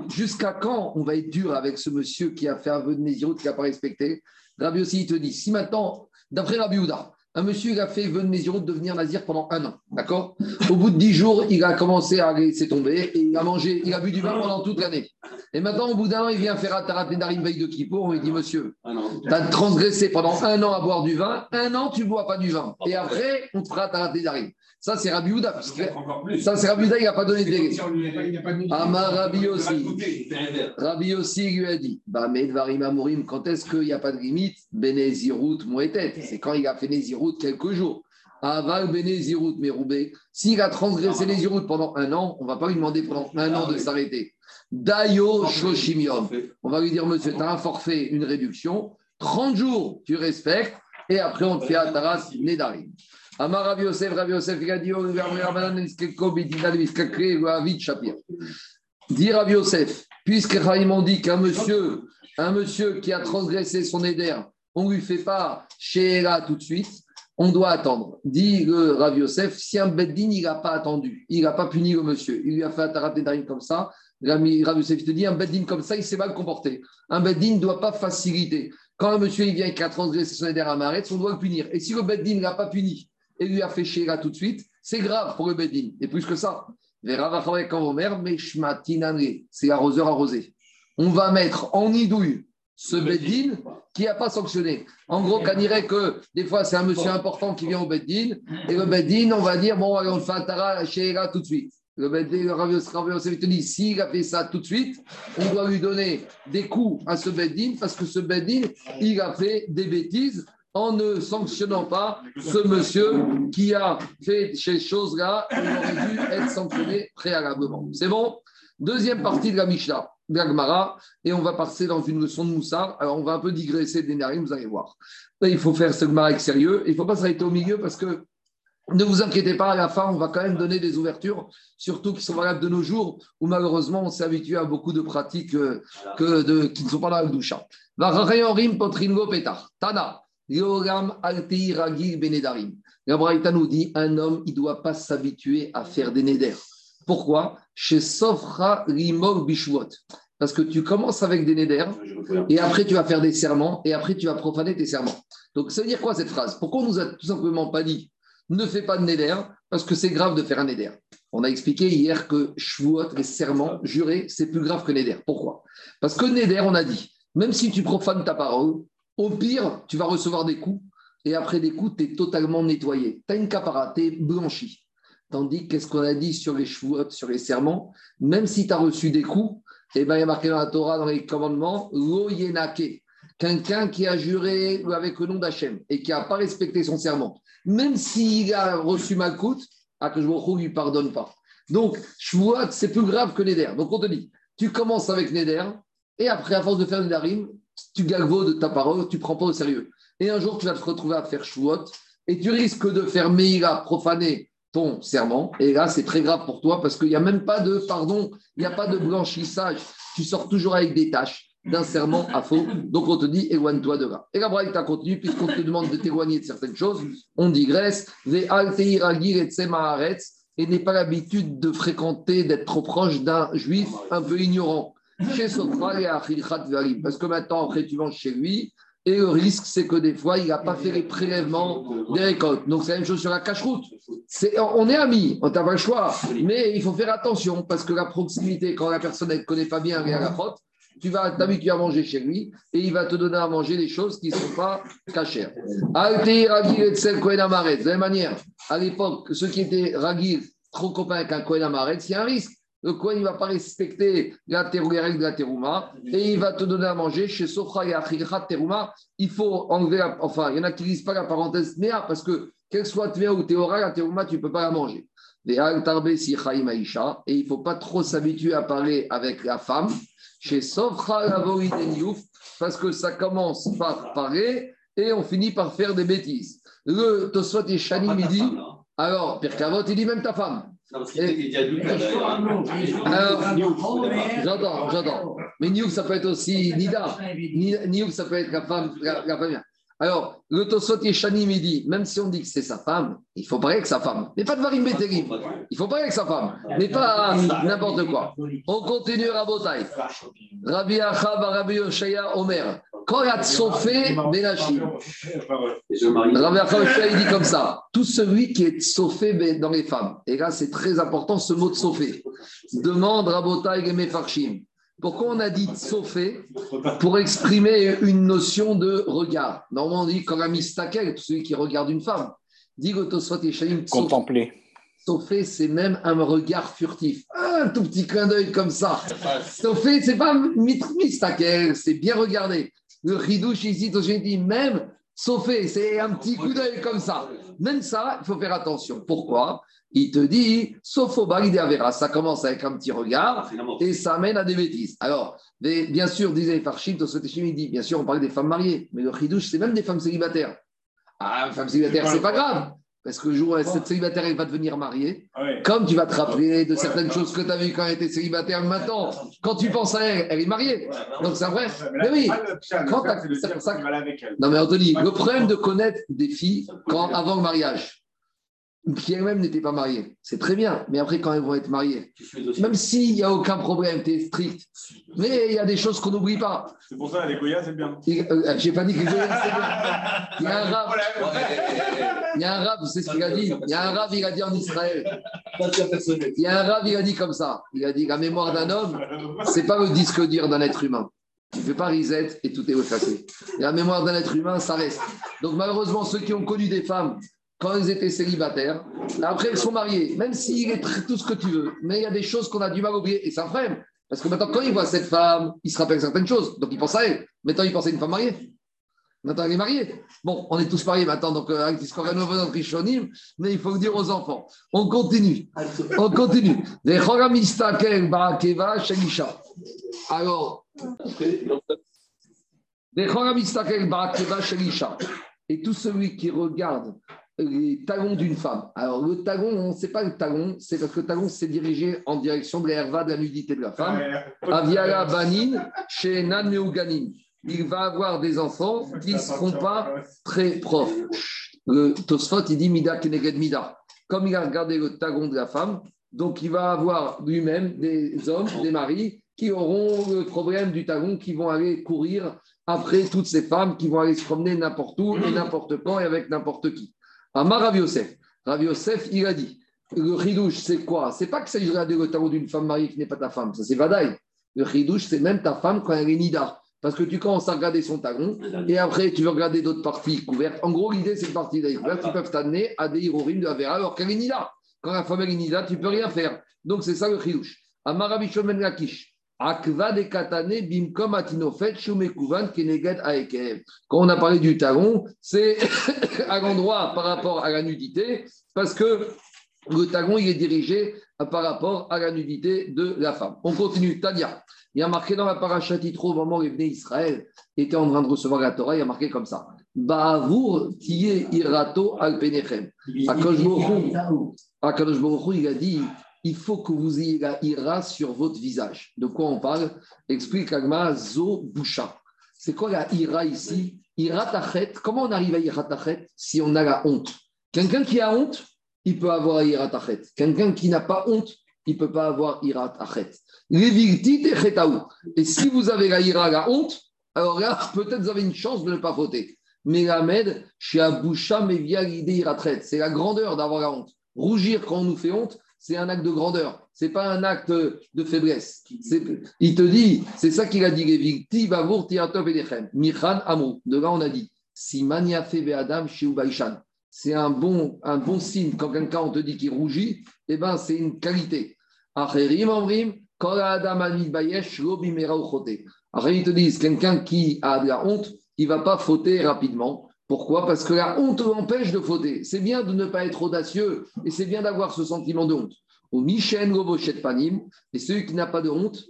Speaker 1: Jusqu'à quand on va être dur avec ce monsieur qui a fait un vœu de Nézirut, qui n'a pas respecté? Rabbi aussi, il te dit, si maintenant, d'après Rabbi Ouda, un monsieur, il a fait vœu de de devenir nazir pendant un an. D'accord? Au bout de dix jours, il a commencé à laisser tomber et il a mangé, il a bu du vin pendant toute l'année. Et maintenant, au bout d'un an, il vient faire Atarat Nedarim veille de Kippour. On lui dit Monsieur, ah tu as transgressé pendant un an à boire du vin, un an, tu ne bois pas du vin. Et après, on te fera Atarat Nedarim. Ça, c'est Rabbi Houda. Ça, c'est Rabbi Houda, il n'a pas donné de délai. Amar Rabbi aussi. Rabbi aussi lui a dit Bah, Mourim, quand est-ce qu'il n'y a pas de limite? Benezirut Mouetet. C'est quand il a fait Nézirut quelques jours. Aval Benezirut Meroubé. S'il a transgressé les Zirut pendant un an, on ne va pas lui demander pendant un an de s'arrêter. Dayo Shoshimion. On va lui dire Monsieur, tu as un forfait, une réduction. 30 jours, tu respectes. Et après, on te fait Ataras Nedarim. Amar Rav Yosef, Rav Yosef, il a dit Dit Rav Yosef, puisque Chaim ont dit qu'un monsieur, un monsieur qui a transgressé son éder, on ne lui fait pas Sheela tout de suite, on doit attendre. Dit le Rav Yosef, si un Beddin, il n'a pas attendu, il n'a pas puni le monsieur, il lui a fait un tarat comme ça, Rav Yosef te dit, un Beddin comme ça, il s'est mal comporté. Un Beddin ne doit pas faciliter. Quand un monsieur il vient et a transgressé son éder à Maretz, on doit le punir. Et si le Beddin ne l'a pas puni, et lui a fait là tout de suite, c'est grave pour le Bedin. Et plus que ça, c'est l'arroseur arrosé. On va mettre en idouille ce Bedin qui n'a pas sanctionné. En gros, qu'on dirait que des fois, c'est un monsieur important qui vient au Bedin, et le Bedin, on va dire, bon, on fait un Tara là tout de suite. Le Bedin, le te dit, s'il a fait ça tout de suite, on doit lui donner des coups à ce Bedin, parce que ce Bedin, il a fait des bêtises en ne sanctionnant pas ce monsieur qui a fait ces choses-là, il aurait dû être sanctionné préalablement. C'est bon? Deuxième partie de la Mishnah, d'Agmara, et on va passer dans une leçon de Moussard. Alors, on va un peu digresser d'énergie, vous allez voir. il faut faire ce Gemara avec sérieux. Il ne faut pas s'arrêter au milieu parce que ne vous inquiétez pas, à la fin, on va quand même donner des ouvertures, surtout qui sont valables de nos jours, où malheureusement, on s'est habitué à beaucoup de pratiques euh, de, qui ne sont pas dans la doucha. Tana. La Braïta nous dit un homme, il ne doit pas s'habituer à faire des néders. Pourquoi? Chez Sofra Rimov Bishwot. Parce que tu commences avec des néders, et après tu vas faire des serments, et après tu vas profaner tes serments. Donc ça veut dire quoi cette phrase? Pourquoi on nous a tout simplement pas dit ne fais pas de néder Parce que c'est grave de faire un néder. On a expliqué hier que Shavuot, les serments jurés, c'est plus grave que néder. Pourquoi? Parce que néder, on a dit, même si tu profanes ta parole, au pire, tu vas recevoir des coups, et après des coups, tu es totalement nettoyé. Tu as une capara, tu es blanchi. Tandis qu'est-ce qu'on a dit sur les Shavuot, sur les serments Même si tu as reçu des coups, eh ben, il y a marqué dans la Torah, dans les commandements, lo quelqu'un qui a juré avec le nom d'Hachem et qui n'a pas respecté son serment, même s'il a reçu Malkout, Akashbourou ne lui pardonne pas. Donc, c'est plus grave que Neder. Donc, on te dit, tu commences avec Neder, et après, à force de faire Nedarim, tu galvaudes de ta parole, tu ne prends pas au sérieux. Et un jour, tu vas te retrouver à faire Shavuot, et tu risques de faire Meïra, profaner ton serment. Et là, c'est très grave pour toi parce qu'il n'y a même pas de pardon, il n'y a pas de blanchissage. Tu sors toujours avec des tâches d'un serment à faux. Donc, on te dit, éloigne-toi de là. Et la braille t'a continue, puisqu'on te demande de t'éloigner de certaines choses, on digresse. Et n'est pas l'habitude de fréquenter, d'être trop proche d'un juif un peu ignorant. Chez Parce que maintenant, après, tu manges chez lui, et le risque, c'est que des fois, il n'a pas fait les prélèvements des récoltes. Donc, c'est la même chose sur la cache-route. on est amis, on n'a pas le choix. Mais il faut faire attention parce que la proximité, quand la personne ne connaît pas bien la frotte, tu vas t'habituer à manger chez lui et il va te donner à manger des choses qui ne sont pas cachères. De la même manière, à l'époque, ceux qui étaient ragil, trop copains avec un Kohen Amaret, c'est un risque le Kohen ne va pas respecter la les règles de la terouma et il va te donner à manger chez Sofra et Achircha terouma. Il faut enlever, enfin, il y en a qui ne pas la parenthèse Néa parce que, qu'elle soit Tmea ou Théora, la terouma, tu ne peux pas la manger. Et il ne faut pas trop s'habituer à parler avec la femme chez Sofra Youf parce que ça commence par parler et on finit par faire des bêtises. Le Tosfot et Shani midi. Hein. Alors, Pierre Cavot, il dit même ta femme. J'entends, j'entends. Mais Niouf, ça peut être aussi Nida. Niouf, ça peut être la femme, la, femme. Alors, le Tosot Yeshani me dit, même si on dit que c'est sa femme, il faut parler avec sa femme. Mais pas de Varim Bétérim. Il faut parler avec sa femme. Mais pas n'importe quoi. On continue Rabotai. Rabbi Achab, Rabbi Yoshaya, Omer. Korat Sofé Benashi. Rabbi Achab, il dit comme ça. Tout celui qui est Sofé dans les femmes. Et là, c'est très important ce mot de Sofé. Demande Rabotai et Mefarshim. Pourquoi on a dit tsofé Pour exprimer une notion de regard? Normalement, on dit koramistakel, celui qui regarde une femme. Dit
Speaker 5: Contempler.
Speaker 1: Tsofé, c'est même un regard furtif. Un tout petit clin d'œil comme ça. Tsofé, c'est pas mistakel, c'est bien regardé. Le ridouche ici, dit même Tsofé, c'est un petit coup d'œil comme ça. Même ça, il faut faire attention. Pourquoi? Il te dit, sauf au Avera, ça commence avec un petit regard et ça amène à des bêtises. Alors, bien sûr, disait Farshim, il dit, bien sûr, on parle des femmes mariées, mais le chidouche, c'est même des femmes célibataires. Ah, femme célibataire, c'est pas grave. Parce que le jour où cette célibataire elle va devenir mariée, ah comme tu vas te rappeler de certaines choses que tu as vues quand elle était célibataire, maintenant, quand tu penses à elle, elle est mariée. Donc c'est vrai. Mais oui, quand ça, Non mais Anthony, le problème de connaître des filles quand, avant le mariage, qui elle-même n'était pas mariée. C'est très bien, mais après, quand elles vont être mariées, même s'il n'y a aucun problème, tu es strict, mais il y a des choses qu'on n'oublie pas.
Speaker 6: C'est pour ça, les Goya, c'est bien.
Speaker 1: Euh, Je n'ai pas dit que les Goya, c'est bien. Il y a un rab, il y a un rab, c'est ce qu'il a dit. Il y a un rab, il a dit en Israël. Il y a un rab, il a dit comme ça. Il a dit la mémoire d'un homme, c'est pas le disque dur d'un être humain. Tu ne fais pas reset et tout est effacé. la mémoire d'un être humain, ça reste. Donc malheureusement, ceux qui ont connu des femmes quand elles étaient célibataires. Après, elles sont mariées, même s'il est tout ce que tu veux. Mais il y a des choses qu'on a du mal à oublier. Et ça freine. Parce que maintenant, quand il voit cette femme, il se rappelle certaines choses. Donc, il pense à elle. Maintenant, il pense à une femme mariée. Maintenant, elle est mariée. Bon, on est tous mariés maintenant, donc euh, avec mais il faut dire aux enfants. On continue. On continue. Alors, et tout celui qui regarde les talons d'une femme. Alors, le talon, on ne sait pas le talon, c'est parce que le talon, c'est dirigé en direction de l'herva de la nudité de la femme. Aviala Banin, chez Nan Il va avoir des enfants qui ne seront pas très proches. Le Tosfot, il dit Mida Keneged Mida. Comme il a regardé le talon de la femme, donc il va avoir lui-même des hommes, des maris qui auront le problème du talon, qui vont aller courir après toutes ces femmes qui vont aller se promener n'importe où et n'importe quand et avec n'importe qui. Amar Rav Yosef. Rav Yosef, il a dit le chidouche, c'est quoi? C'est pas que ça regarder le talon d'une femme mariée qui n'est pas ta femme, ça c'est vadaï. Le chidouche, c'est même ta femme quand elle est nida. Parce que tu commences à regarder son talon et après tu veux regarder d'autres parties couvertes. En gros, l'idée, c'est une partie couvertes qui peuvent t'amener à des hirorim de la vera alors qu'elle est nida. Quand la femme est nida, tu peux rien faire. Donc c'est ça le chidouche. Amar Rav Ben Lakish. Akva de katane bimkom atinofet shumekuvan keneged aekev. Quand on a parlé du talon, c'est à l'endroit par rapport à la nudité, parce que le talon, il est dirigé par rapport à la nudité de la femme. On continue. Tania, il y a marqué dans la paracha moment où les Israël était en train de recevoir la Torah, il y a marqué comme ça. Ba'avour tiye irato al penechem. Akadosh il a dit il faut que vous ayez la ira sur votre visage. De quoi on parle? Explique Agma Zo Boucha. C'est quoi la ira ici? Ira tachet. Comment on arrive à ira tachet si on a la honte? Quelqu'un qui a honte, il peut avoir ira tachet. Quelqu'un qui n'a pas honte, il ne peut pas avoir ira tachet. Et si vous avez la ira, la honte, alors là, peut-être vous avez une chance de ne pas voter. Mais la med, chez Aboucha, mais via l'idée ira C'est la grandeur d'avoir la honte. Rougir quand on nous fait honte, c'est un acte de grandeur, c'est pas un acte de faiblesse. Il te dit, c'est ça qu'il a dit, Michan Amou. De là, on a dit, si Mania Adam c'est un bon, un bon signe quand quelqu'un on te dit qu'il rougit, eh ben, c'est une qualité. Après, ils te disent, quelqu'un qui a de la honte, il ne va pas fauter rapidement. Pourquoi? Parce que la honte empêche de fauter. C'est bien de ne pas être audacieux et c'est bien d'avoir ce sentiment de honte. Au Michel Panim, et celui qui n'a pas de honte,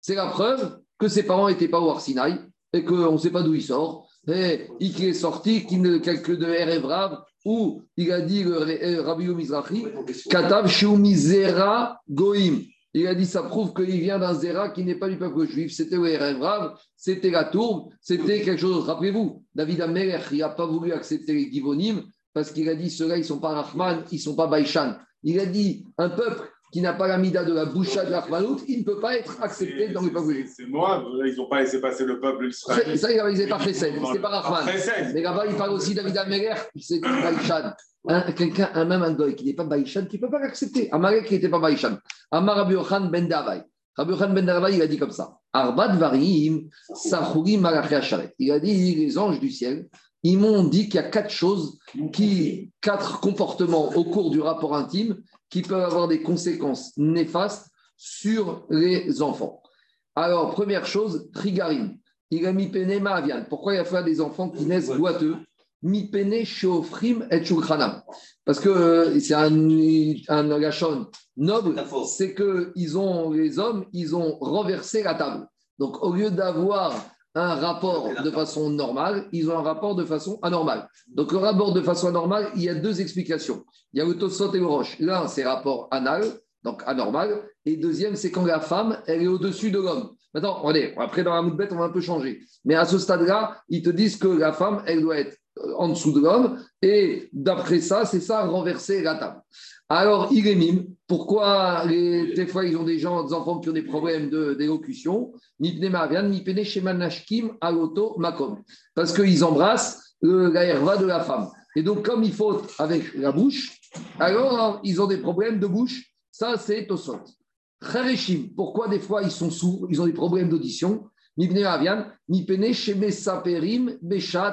Speaker 1: c'est la preuve que ses parents n'étaient pas au Arsinaï et qu'on ne sait pas d'où il sort. Et il est sorti, qu'il ne calcule de R où il a dit le Rabbi Mizrahi, Katav Misera Goim. Il a dit ça prouve qu'il vient d'un qui n'est pas du peuple juif. C'était le c'était la tourbe, c'était quelque chose. Rappelez-vous, David Amer, il n'a pas voulu accepter les Givonim parce qu'il a dit ceux-là, ils ne sont pas Rahman, ils ne sont pas Baïchan. Il a dit un peuple qui n'a pas la mida de la boucha de l'Achmanout, il ne peut pas être accepté dans le peuple juif.
Speaker 6: C'est moi, ils n'ont pas laissé passer le peuple
Speaker 1: israélien. Ça, ils n'avaient pas fait c'est pas Rahman. Mais là-bas, il parle aussi David Amer, c'est Baïchan. Quelqu'un, un même un goy qui n'est pas Baïchan, qui ne peut pas l'accepter. Amalek qui n'était pas Baïchan. Amar Rabbi Yochan ben Davai. Rabbi Yochan ben Davai, il a dit comme ça. Arbat varim, sachurim Il a dit les anges du ciel, ils m'ont dit qu'il y a quatre choses, qui, quatre comportements au cours du rapport intime qui peuvent avoir des conséquences néfastes sur les enfants. Alors, première chose, Trigarim. Il a mis Pene Avian. Pourquoi il a fait des enfants qui naissent boiteux? Mi Pene Sheofrim et Parce que euh, c'est un, un gachon noble, c'est que ils ont, les hommes, ils ont renversé la table. Donc, au lieu d'avoir un rapport de façon normale, ils ont un rapport de façon anormale. Donc le rapport de façon anormale, il y a deux explications. Il y a le tosot et le roche. L'un, c'est rapport anal, donc anormal. Et deuxième, c'est quand la femme, elle est au-dessus de l'homme. Maintenant, est après dans la bête, on va un peu changer. Mais à ce stade-là, ils te disent que la femme, elle doit être en dessous de l'homme. Et d'après ça, c'est ça, renverser la table. Alors, il est mime. Pourquoi des fois ils ont des gens, des enfants qui ont des problèmes d'élocution? Parce qu'ils embrassent la herva de la femme. Et donc, comme il faut avec la bouche, alors ils ont des problèmes de bouche. Ça, c'est Tosot. Khareshim, pourquoi des fois ils sont sourds, ils ont des problèmes d'audition?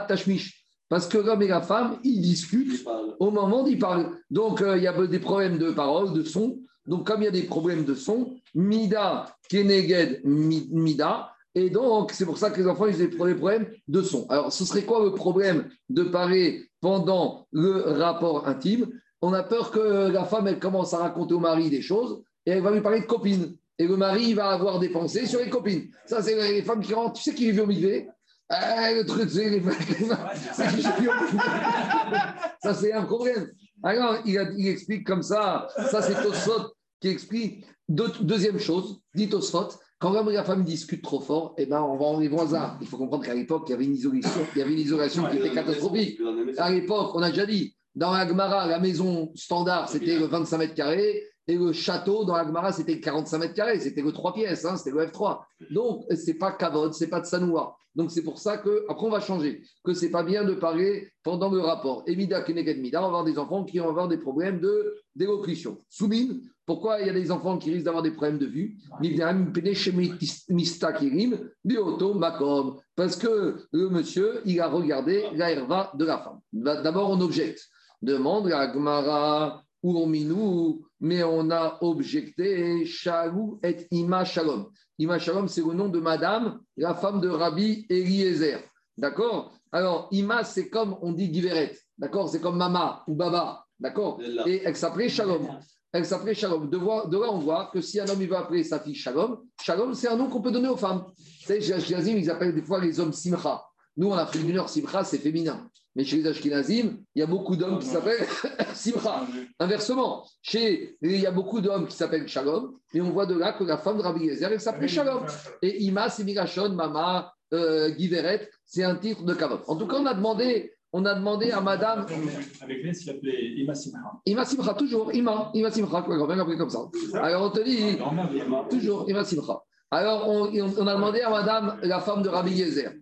Speaker 1: Tashmish. Parce que l'homme et la femme, ils discutent au moment d'y parler. Donc, euh, il y a des problèmes de parole, de son. Donc, comme il y a des problèmes de son, Mida, Keneged, Mida. Et donc, c'est pour ça que les enfants, ils ont des problèmes de son. Alors, ce serait quoi le problème de parler pendant le rapport intime? On a peur que la femme, elle commence à raconter au mari des choses et elle va lui parler de copines. Et le mari, il va avoir des pensées sur les copines. Ça, c'est les femmes qui rentrent. Tu sais qui vit au milieu? Ah, le truc, c'est Ça, c'est un problème. Alors, il, il, explique comme ça. Ça, c'est Tosfot qui explique. deuxième chose, dit Tosfot, quand l'homme et la femme discutent trop fort, eh ben, on va en les voisins. Il faut comprendre qu'à l'époque, il y avait une isolation, il y avait une isolation qui était catastrophique. À l'époque, on a déjà dit, dans la la maison standard, c'était 25 mètres carrés. Et le château dans Agmara, c'était 45 mètres carrés, c'était le 3 pièces, hein, c'était le F3. Donc, c'est pas Kavod, c'est pas de Sanoua. Donc, c'est pour ça que, après, on va changer, que c'est pas bien de parler pendant le rapport. Évidemment, Mida, on va avoir des enfants qui vont avoir des problèmes de d'élocution. Soumine, pourquoi il y a des enfants qui risquent d'avoir des problèmes de vue? Parce que le monsieur, il a regardé la herva de la femme. D'abord, on objecte. Demande à Gmara ou Minou, mais on a objecté Shalou et Ima Shalom. Ima Shalom, c'est le nom de madame, la femme de Rabbi Eliezer. D'accord? Alors, Ima, c'est comme on dit Giveret. D'accord? C'est comme Mama ou Baba. D'accord? Et elle s'appelait Shalom. Elle s'appelait Shalom. De, là, on voit que si un homme il veut appeler sa fille Shalom, Shalom, c'est un nom qu'on peut donner aux femmes. Vous savez, ils appellent des fois les hommes Simcha. Nous, en Afrique du Nord, Simcha, c'est féminin. Mais chez les Ashkenazim, il y a beaucoup d'hommes qui s'appellent Simcha. Inversement, chez, il y a beaucoup d'hommes qui s'appellent Shalom, et on voit de là que la femme de Rabbi Yezer, elle s'appelait Shalom. Et Ima, c'est Migashon, Mama, euh, Giveret, c'est un titre de Kavod. En tout cas, on a demandé on a demandé à madame.
Speaker 2: Avec elle, il appelait Ima Simcha.
Speaker 1: Ima Simcha, toujours. Ima, Ima Simcha, quoi, grand appelé comme ça. Alors on te dit. Toujours, Ima Simcha. Alors on, on, a demandé à madame, la femme de Rabbi Yezer.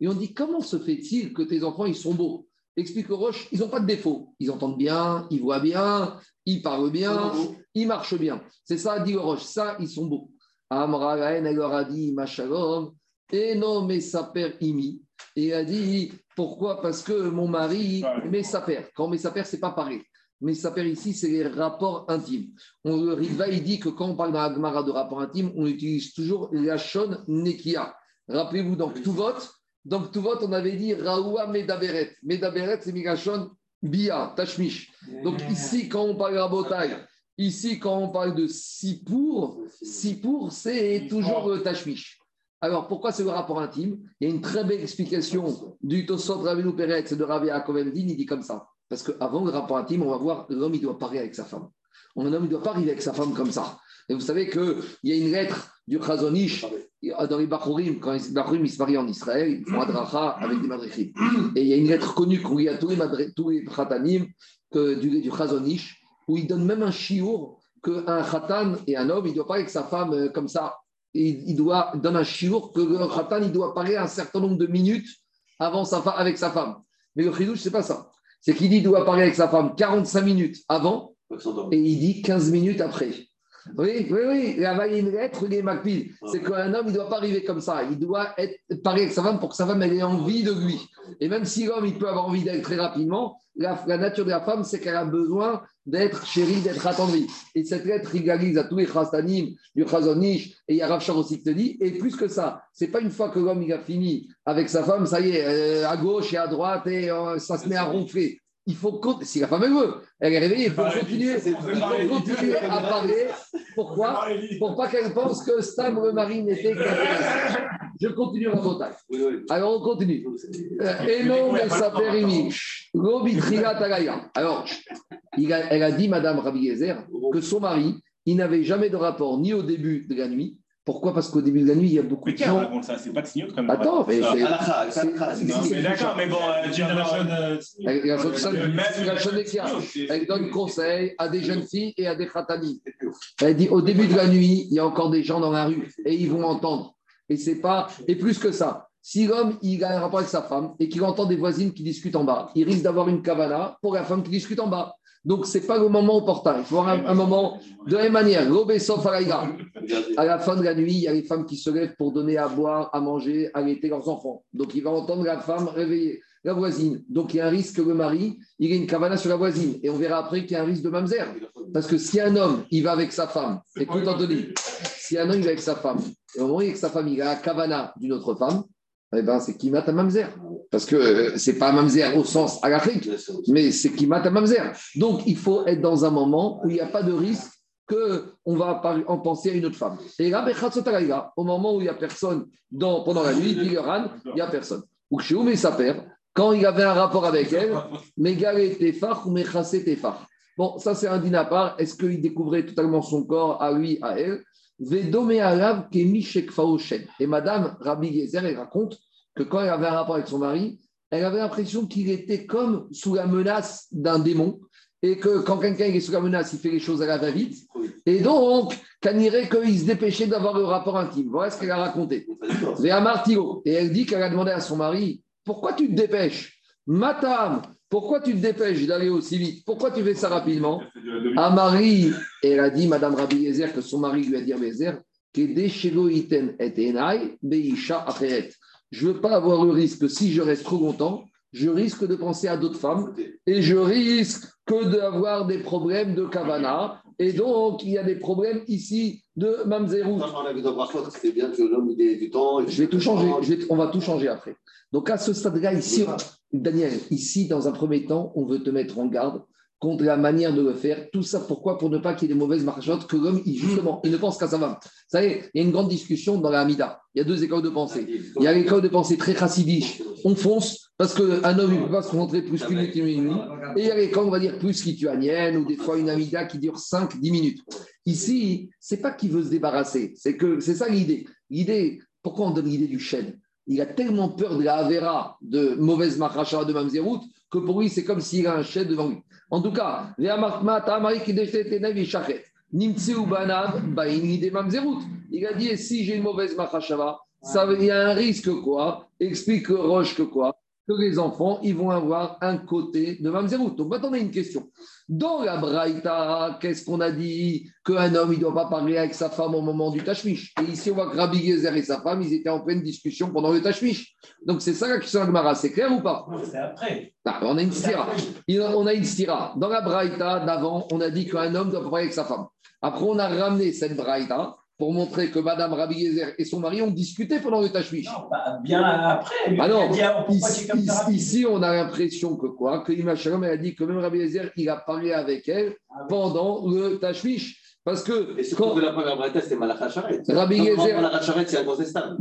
Speaker 1: Et on dit comment se fait-il que tes enfants, ils sont beaux? Explique au Roche, ils n'ont pas de défaut. Ils entendent bien, ils voient bien, ils parlent bien, ils marchent bien. C'est ça, dit au Roche. Ça, ils sont beaux. Amra, elle leur a dit, Machalom, et non, mais sa père imi. Et il a dit pourquoi? Parce que mon mari, mais sa père. Quand mais sa père, c'est pas pareil. Mais sa père ici, c'est les rapports intimes. On, le Riva, il dit que quand on parle d'un de rapports intimes, on utilise toujours la shon nekia. Rappelez-vous, dans Ktuvot, dans Ktuvot, on avait dit Raoua Medaberet. Medaberet, c'est Migashon Bia, Tashmish. Donc ici, quand on parle de Rabotai, ici, quand on parle de Sipour, Sipour, c'est toujours le Tashmish. Alors, pourquoi c'est le rapport intime? Il y a une très belle explication du Tosot Ravinou Peretz et de Ravi Akovendin, il dit comme ça. Parce qu'avant le rapport intime, on va voir l'homme, il doit parler avec sa femme. Un homme, il ne doit pas arriver avec sa femme comme ça. Et vous savez qu'il y a une lettre du Chazonish dans les Bachurim, quand les Bachurim se marient en Israël, ils font Adracha avec des madrichim. Et il y a une lettre connue qu'on lit à tous les, tous les Khatanim du, du Chazonish, où il donne même un chiour qu'un Khatan et un homme, il doit pas avec sa femme euh, comme ça il, doit donner un chiour que le khatan, il doit parler un certain nombre de minutes avant sa avec sa femme. Mais le chidouche, c'est pas ça. C'est qu'il dit qu'il doit parler avec sa femme 45 minutes avant et il dit 15 minutes après. Oui, oui, oui. Il y a une lettre, il est C'est qu'un homme, il ne doit pas arriver comme ça. Il doit être, parler avec sa femme pour que sa femme ait envie de lui. Et même si l'homme, il peut avoir envie d'elle très rapidement, la, nature de la femme, c'est qu'elle a besoin d'être chérie, d'être attendrie. Et cette lettre régalise à tous les chastanim, du chazonish, et il y a Rav aussi qui te dit, et plus que ça, c'est pas une fois que l'homme il a fini avec sa femme, ça y est, euh, à gauche et à droite, et euh, ça se met à ronfler il faut si la femme est veut, elle est réveillée, il faut continuer, il faut continuer à parler. Pourquoi? Pour pas qu'elle pense que Stam le mari n'était qu'intéressé. Je continue la bataille. Alors on continue. Et non, mais ça Alors, elle a dit, Madame Rabbi que son mari, il n'avait jamais de rapport ni au début de la nuit, pourquoi? Parce qu'au début de la nuit, il y a beaucoup de gens.
Speaker 2: raconte ça C'est pas de signaux comme
Speaker 1: Attends, mais c'est.
Speaker 2: D'accord, mais bon,
Speaker 1: Elle donne conseil à des jeunes filles et à des khatanis. Elle dit au début de la nuit, il y a encore des gens dans la rue et ils vont entendre. Et c'est pas. Et plus que ça, si l'homme il a un rapport avec sa femme et qu'il entend des voisines qui discutent en bas, il risque d'avoir une cavana pour la femme qui discute en bas. Donc, ce n'est pas le moment opportun. Il faut avoir un, moment de la même manière. À la fin de la nuit, il y a les femmes qui se lèvent pour donner à boire, à manger, à allaiter leurs enfants. Donc, il va entendre la femme réveiller la voisine. Donc, il y a un risque que le mari, il ait une cavana sur la voisine. Et on verra après qu'il y a un risque de mamzer. Parce que si un homme, il va avec sa femme, écoute Anthony, si un homme, il va avec sa femme, et au moment où il est avec sa femme, il a la cavana d'une autre femme, eh ben, c'est Kimat à Mamzer. Parce que euh, c'est pas Mamzer au sens à mais c'est Kimat à Mamzer. Donc, il faut être dans un moment où il n'y a pas de risque qu'on va en penser à une autre femme. Et là, au moment où il n'y a personne dans, pendant la nuit, il n'y a personne. Ou chez sa père, quand il avait un rapport avec elle, Megale Tefar ou Mechase Tefar. Bon, ça c'est un din à part. Est-ce qu'il découvrait totalement son corps à lui, à elle? Et Madame Rabbi Gezer, elle raconte que quand elle avait un rapport avec son mari, elle avait l'impression qu'il était comme sous la menace d'un démon et que quand quelqu'un est sous la menace, il fait les choses à la va-vite. Et donc, irait qu'il se dépêchait d'avoir le rapport intime. Voilà ce qu'elle a raconté. Et elle dit qu'elle a demandé à son mari Pourquoi tu te dépêches? Matam, pourquoi tu te dépêches d'aller aussi vite? Pourquoi tu fais ça rapidement? À Marie, elle a dit, Madame Rabbi Yezer, que son mari lui a dit à Yezer je ne veux pas avoir le risque, si je reste trop longtemps, je risque de penser à d'autres femmes et je risque que d'avoir des problèmes de Kavana. Et donc, il y a des problèmes ici de Mamzerou. Je vais tout changer, on va tout changer après. Donc, à ce stade-là, ici, Daniel, ici, dans un premier temps, on veut te mettre en garde contre la manière de le faire. Tout ça, pourquoi? Pour ne pas qu'il y ait des mauvaises marchottes, que l'homme, justement, il ne pense qu'à sa femme. Vous savez, il y a une grande discussion dans la Hamida. Il y a deux écoles de pensée. Il y a l'école de pensée très chassidiche. On fonce parce qu'un homme, il ne peut pas se montrer plus qu'une minute et demie. Et il y a l'école, on va dire, plus lituanienne ou des fois une Hamida qui dure 5-10 minutes. Ici, c'est pas qu'il veut se débarrasser. C'est que c'est ça l'idée. L'idée, pourquoi on donne l'idée du chêne? Il a tellement peur de la Avera, de mauvaise machacha de Mamzerout, que pour lui, c'est comme s'il a un chêne devant lui. En tout cas, il a dit si j'ai une mauvaise machashava, ça, il y a un risque quoi Explique Roche que quoi que les enfants, ils vont avoir un côté de Mamzerout. Donc maintenant, on a une question. Dans la Braïta, qu'est-ce qu'on a dit Qu'un homme, il ne doit pas parler avec sa femme au moment du Tashmish. Et ici, on voit que Rabbi Gezer et sa femme, ils étaient en pleine discussion pendant le Tashmish. Donc c'est ça la question de c'est clair ou pas?
Speaker 2: C'est après.
Speaker 1: Ah, on a une stira. On a une stira. Dans la Braïta d'avant, on a dit qu'un homme doit pas parler avec sa femme. Après, on a ramené cette Braïta pour montrer que Madame Rabbi Yezer et son mari ont discuté pendant le Tashmish.
Speaker 2: Non, bah, bien après.
Speaker 1: Ah non, ici, ici, on a l'impression que quoi Que Ima Shalom, elle a dit que même Rabbi Yezer, il a parlé avec elle ah pendant le Tashmish. Parce que.
Speaker 3: Et quand, que la première braïta, c'est Malachacharet.
Speaker 1: Rabbi Yezer.
Speaker 3: Malachacharet, c'est incontestable.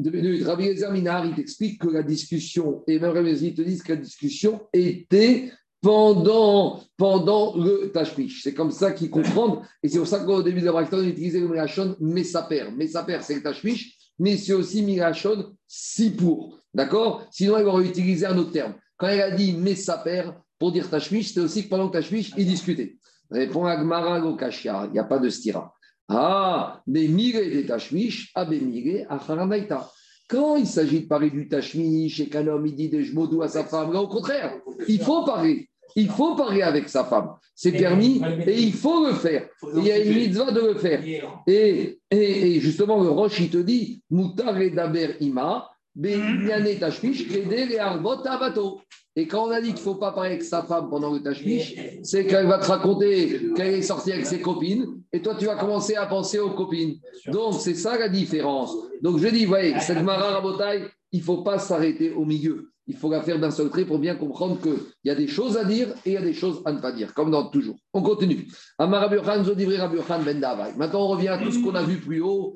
Speaker 1: Rabbi Yezer Minar, il t'explique que la discussion, et même Rabbi Yezer, te dit que la discussion était pendant, pendant le tashmish. C'est comme ça qu'ils comprennent. Et c'est pour ça qu'au début de la on utilisait le mirachon mesaper. Mesaper, c'est le tashmish, mais c'est aussi mirachon si pour. D'accord? Sinon, elle aurait utilisé un autre terme. Quand elle a dit mesaper pour dire tashmish, c'était aussi que pendant le tashmish, ils discutaient. Répond Agmara Lokashia, il n'y a pas de stira. Ah, mais mire des tashmish, ah, mire acharanaita. Quand il s'agit de parler du tashmish et qu'un homme il dit des jmodou à sa femme, au contraire, il faut parler. Il faut parler avec sa femme. C'est permis et il faut le faire. Il y a une mitzvah de le faire. Et, et, justement, le Roche, il te dit Moutar et Daber Ima, et quand on a dit qu'il ne faut pas parler avec sa femme pendant le tashmish, c'est qu'elle va te raconter qu'elle est sortie avec ses copines, et toi tu vas commencer à penser aux copines. Donc c'est ça la différence. Donc je dis, voyez, cette mara rabotaille, il ne faut pas s'arrêter au milieu il faut la faire d'un seul trait pour bien comprendre qu'il y a des choses à dire et il y a des choses à ne pas dire, comme dans toujours. On continue. Ben Maintenant, on revient à tout ce qu'on a vu plus haut,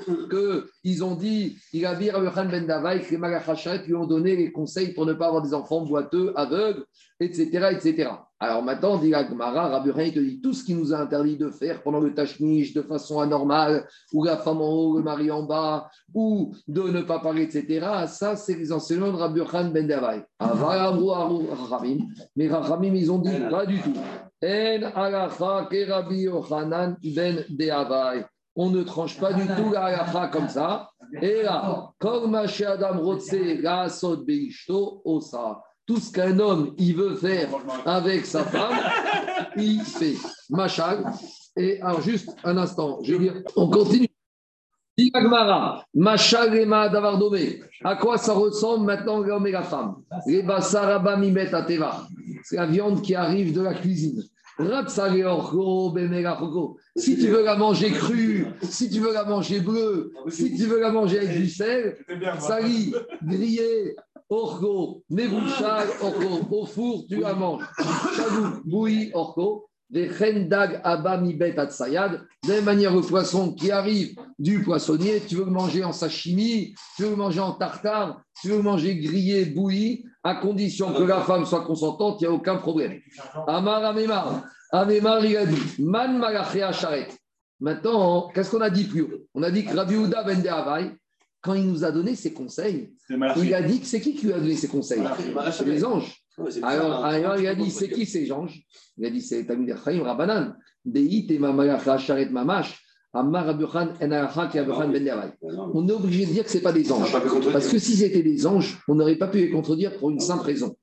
Speaker 1: qu'ils ont dit, il a dit Ben Davai que les lui ont donné les conseils pour ne pas avoir des enfants boiteux, aveugles, etc. etc. Alors maintenant, dit Agmara, Rabbi il te dit tout ce qui nous a interdit de faire pendant le tachniche de façon anormale, ou la femme en haut, le mari en bas, ou de ne pas parler, etc. Ça, c'est les enseignements de Rabbi Ben Davai. Mais Rachamim, ils ont dit pas du tout. En Rabbi Ben. On ne tranche pas du tout la halacha comme ça. Et là, comme Adam Rotse, la Beishto, Osa tout ce qu'un homme il veut faire avec sa femme, il fait. Machal. Et alors, juste un instant, je veux dire, on continue. Machal et. À quoi ça ressemble maintenant l'homme et la femme Les basaraba mimet. C'est la viande qui arrive de la cuisine. Si tu veux la manger crue, si tu veux la manger bleue, si tu veux la manger avec du sel, sali, grillé, orgo, nebouchal, orgo, au four, tu la manges. Chabou, bouilli, orgo, des rendag abamibet atsayad. De la même manière, le poisson qui arrive du poissonnier, tu veux le manger en sashimi, tu veux le manger en tartare, tu veux le manger grillé, bouilli, à condition que la femme soit consentante, il n'y a aucun problème. Amar Amemar, Amemar, il a dit, man malachea charet. Maintenant, qu'est-ce qu'on a dit plus haut? On a dit que Rabbi Uda ben quand il nous a donné ses conseils, il a dit que c'est qui qui lui a donné ses conseils C'est les anges. Alors, alors, il a dit c'est qui ces anges Il a dit c'est Tamid Chaim Rabbanan. Mamash. Ben on est obligé de dire que ce n'est pas des anges. Parce que si c'était des anges, on n'aurait pas pu les contredire pour une simple raison.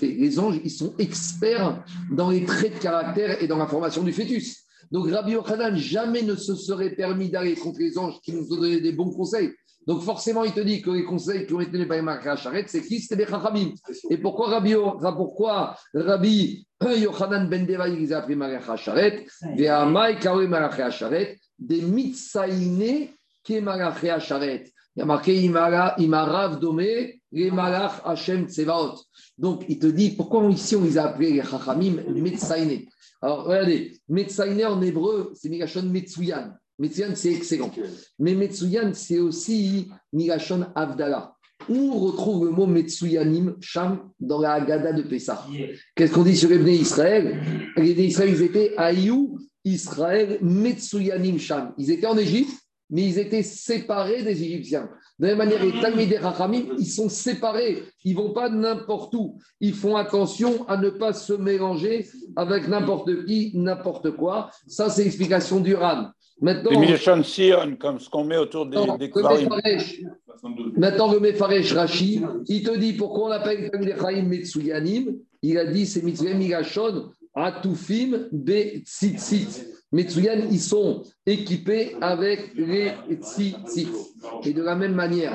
Speaker 1: Les anges, ils sont experts dans les traits de caractère et dans la formation du fœtus. Donc Rabbi Yochanan jamais ne se serait permis d'aller contre les anges qui nous ont donné des bons conseils. Donc forcément, il te dit que les conseils qui ont été donnés par les Charet, c'est qui C'était les Chachamim. Et pourquoi Rabbi, pourquoi Rabbi Yochanan ben Deva, il a appris Malacha Charet, Ve'amai Kawe Malacha Charet, des Mitsaïne qui Malacha Charet. Il y a marqué Imarav Domé, les Malach Hashem Tsevaot. Donc il te dit pourquoi ici on les a appelés les Chachamim Mitsaïne. Alors regardez, Mitsaïne en hébreu, c'est Migashon Metsuyan. Metsuyan, c'est excellent. Mais Metsuyan, c'est aussi Migashon Avdala. On retrouve le mot Metsuyanim, Sham, dans la Haggadah de Pessah? Qu'est-ce qu'on dit sur les Bnei Israël? Les Bnei Israël, ils étaient Ayou, Israël, Metsuyanim, Sham. Ils étaient en Égypte, mais ils étaient séparés des Égyptiens. De la même manière, les Talmidei Rachamim, ils sont séparés. Ils ne vont pas n'importe où. Ils font attention à ne pas se mélanger avec n'importe qui, n'importe quoi. Ça, c'est l'explication du RAN.
Speaker 5: Maintenant, Sion, comme ce qu'on met autour des, des
Speaker 1: Maintenant, le Mefaresh Rashi, il te dit pourquoi on appelle Talmidei Chaim Metsuyanim. Il a dit c'est Metsuyanim Migashon Atufim Be Tzitzit. Metsuyan, ils sont équipés avec les tzitzit. Et de la même manière,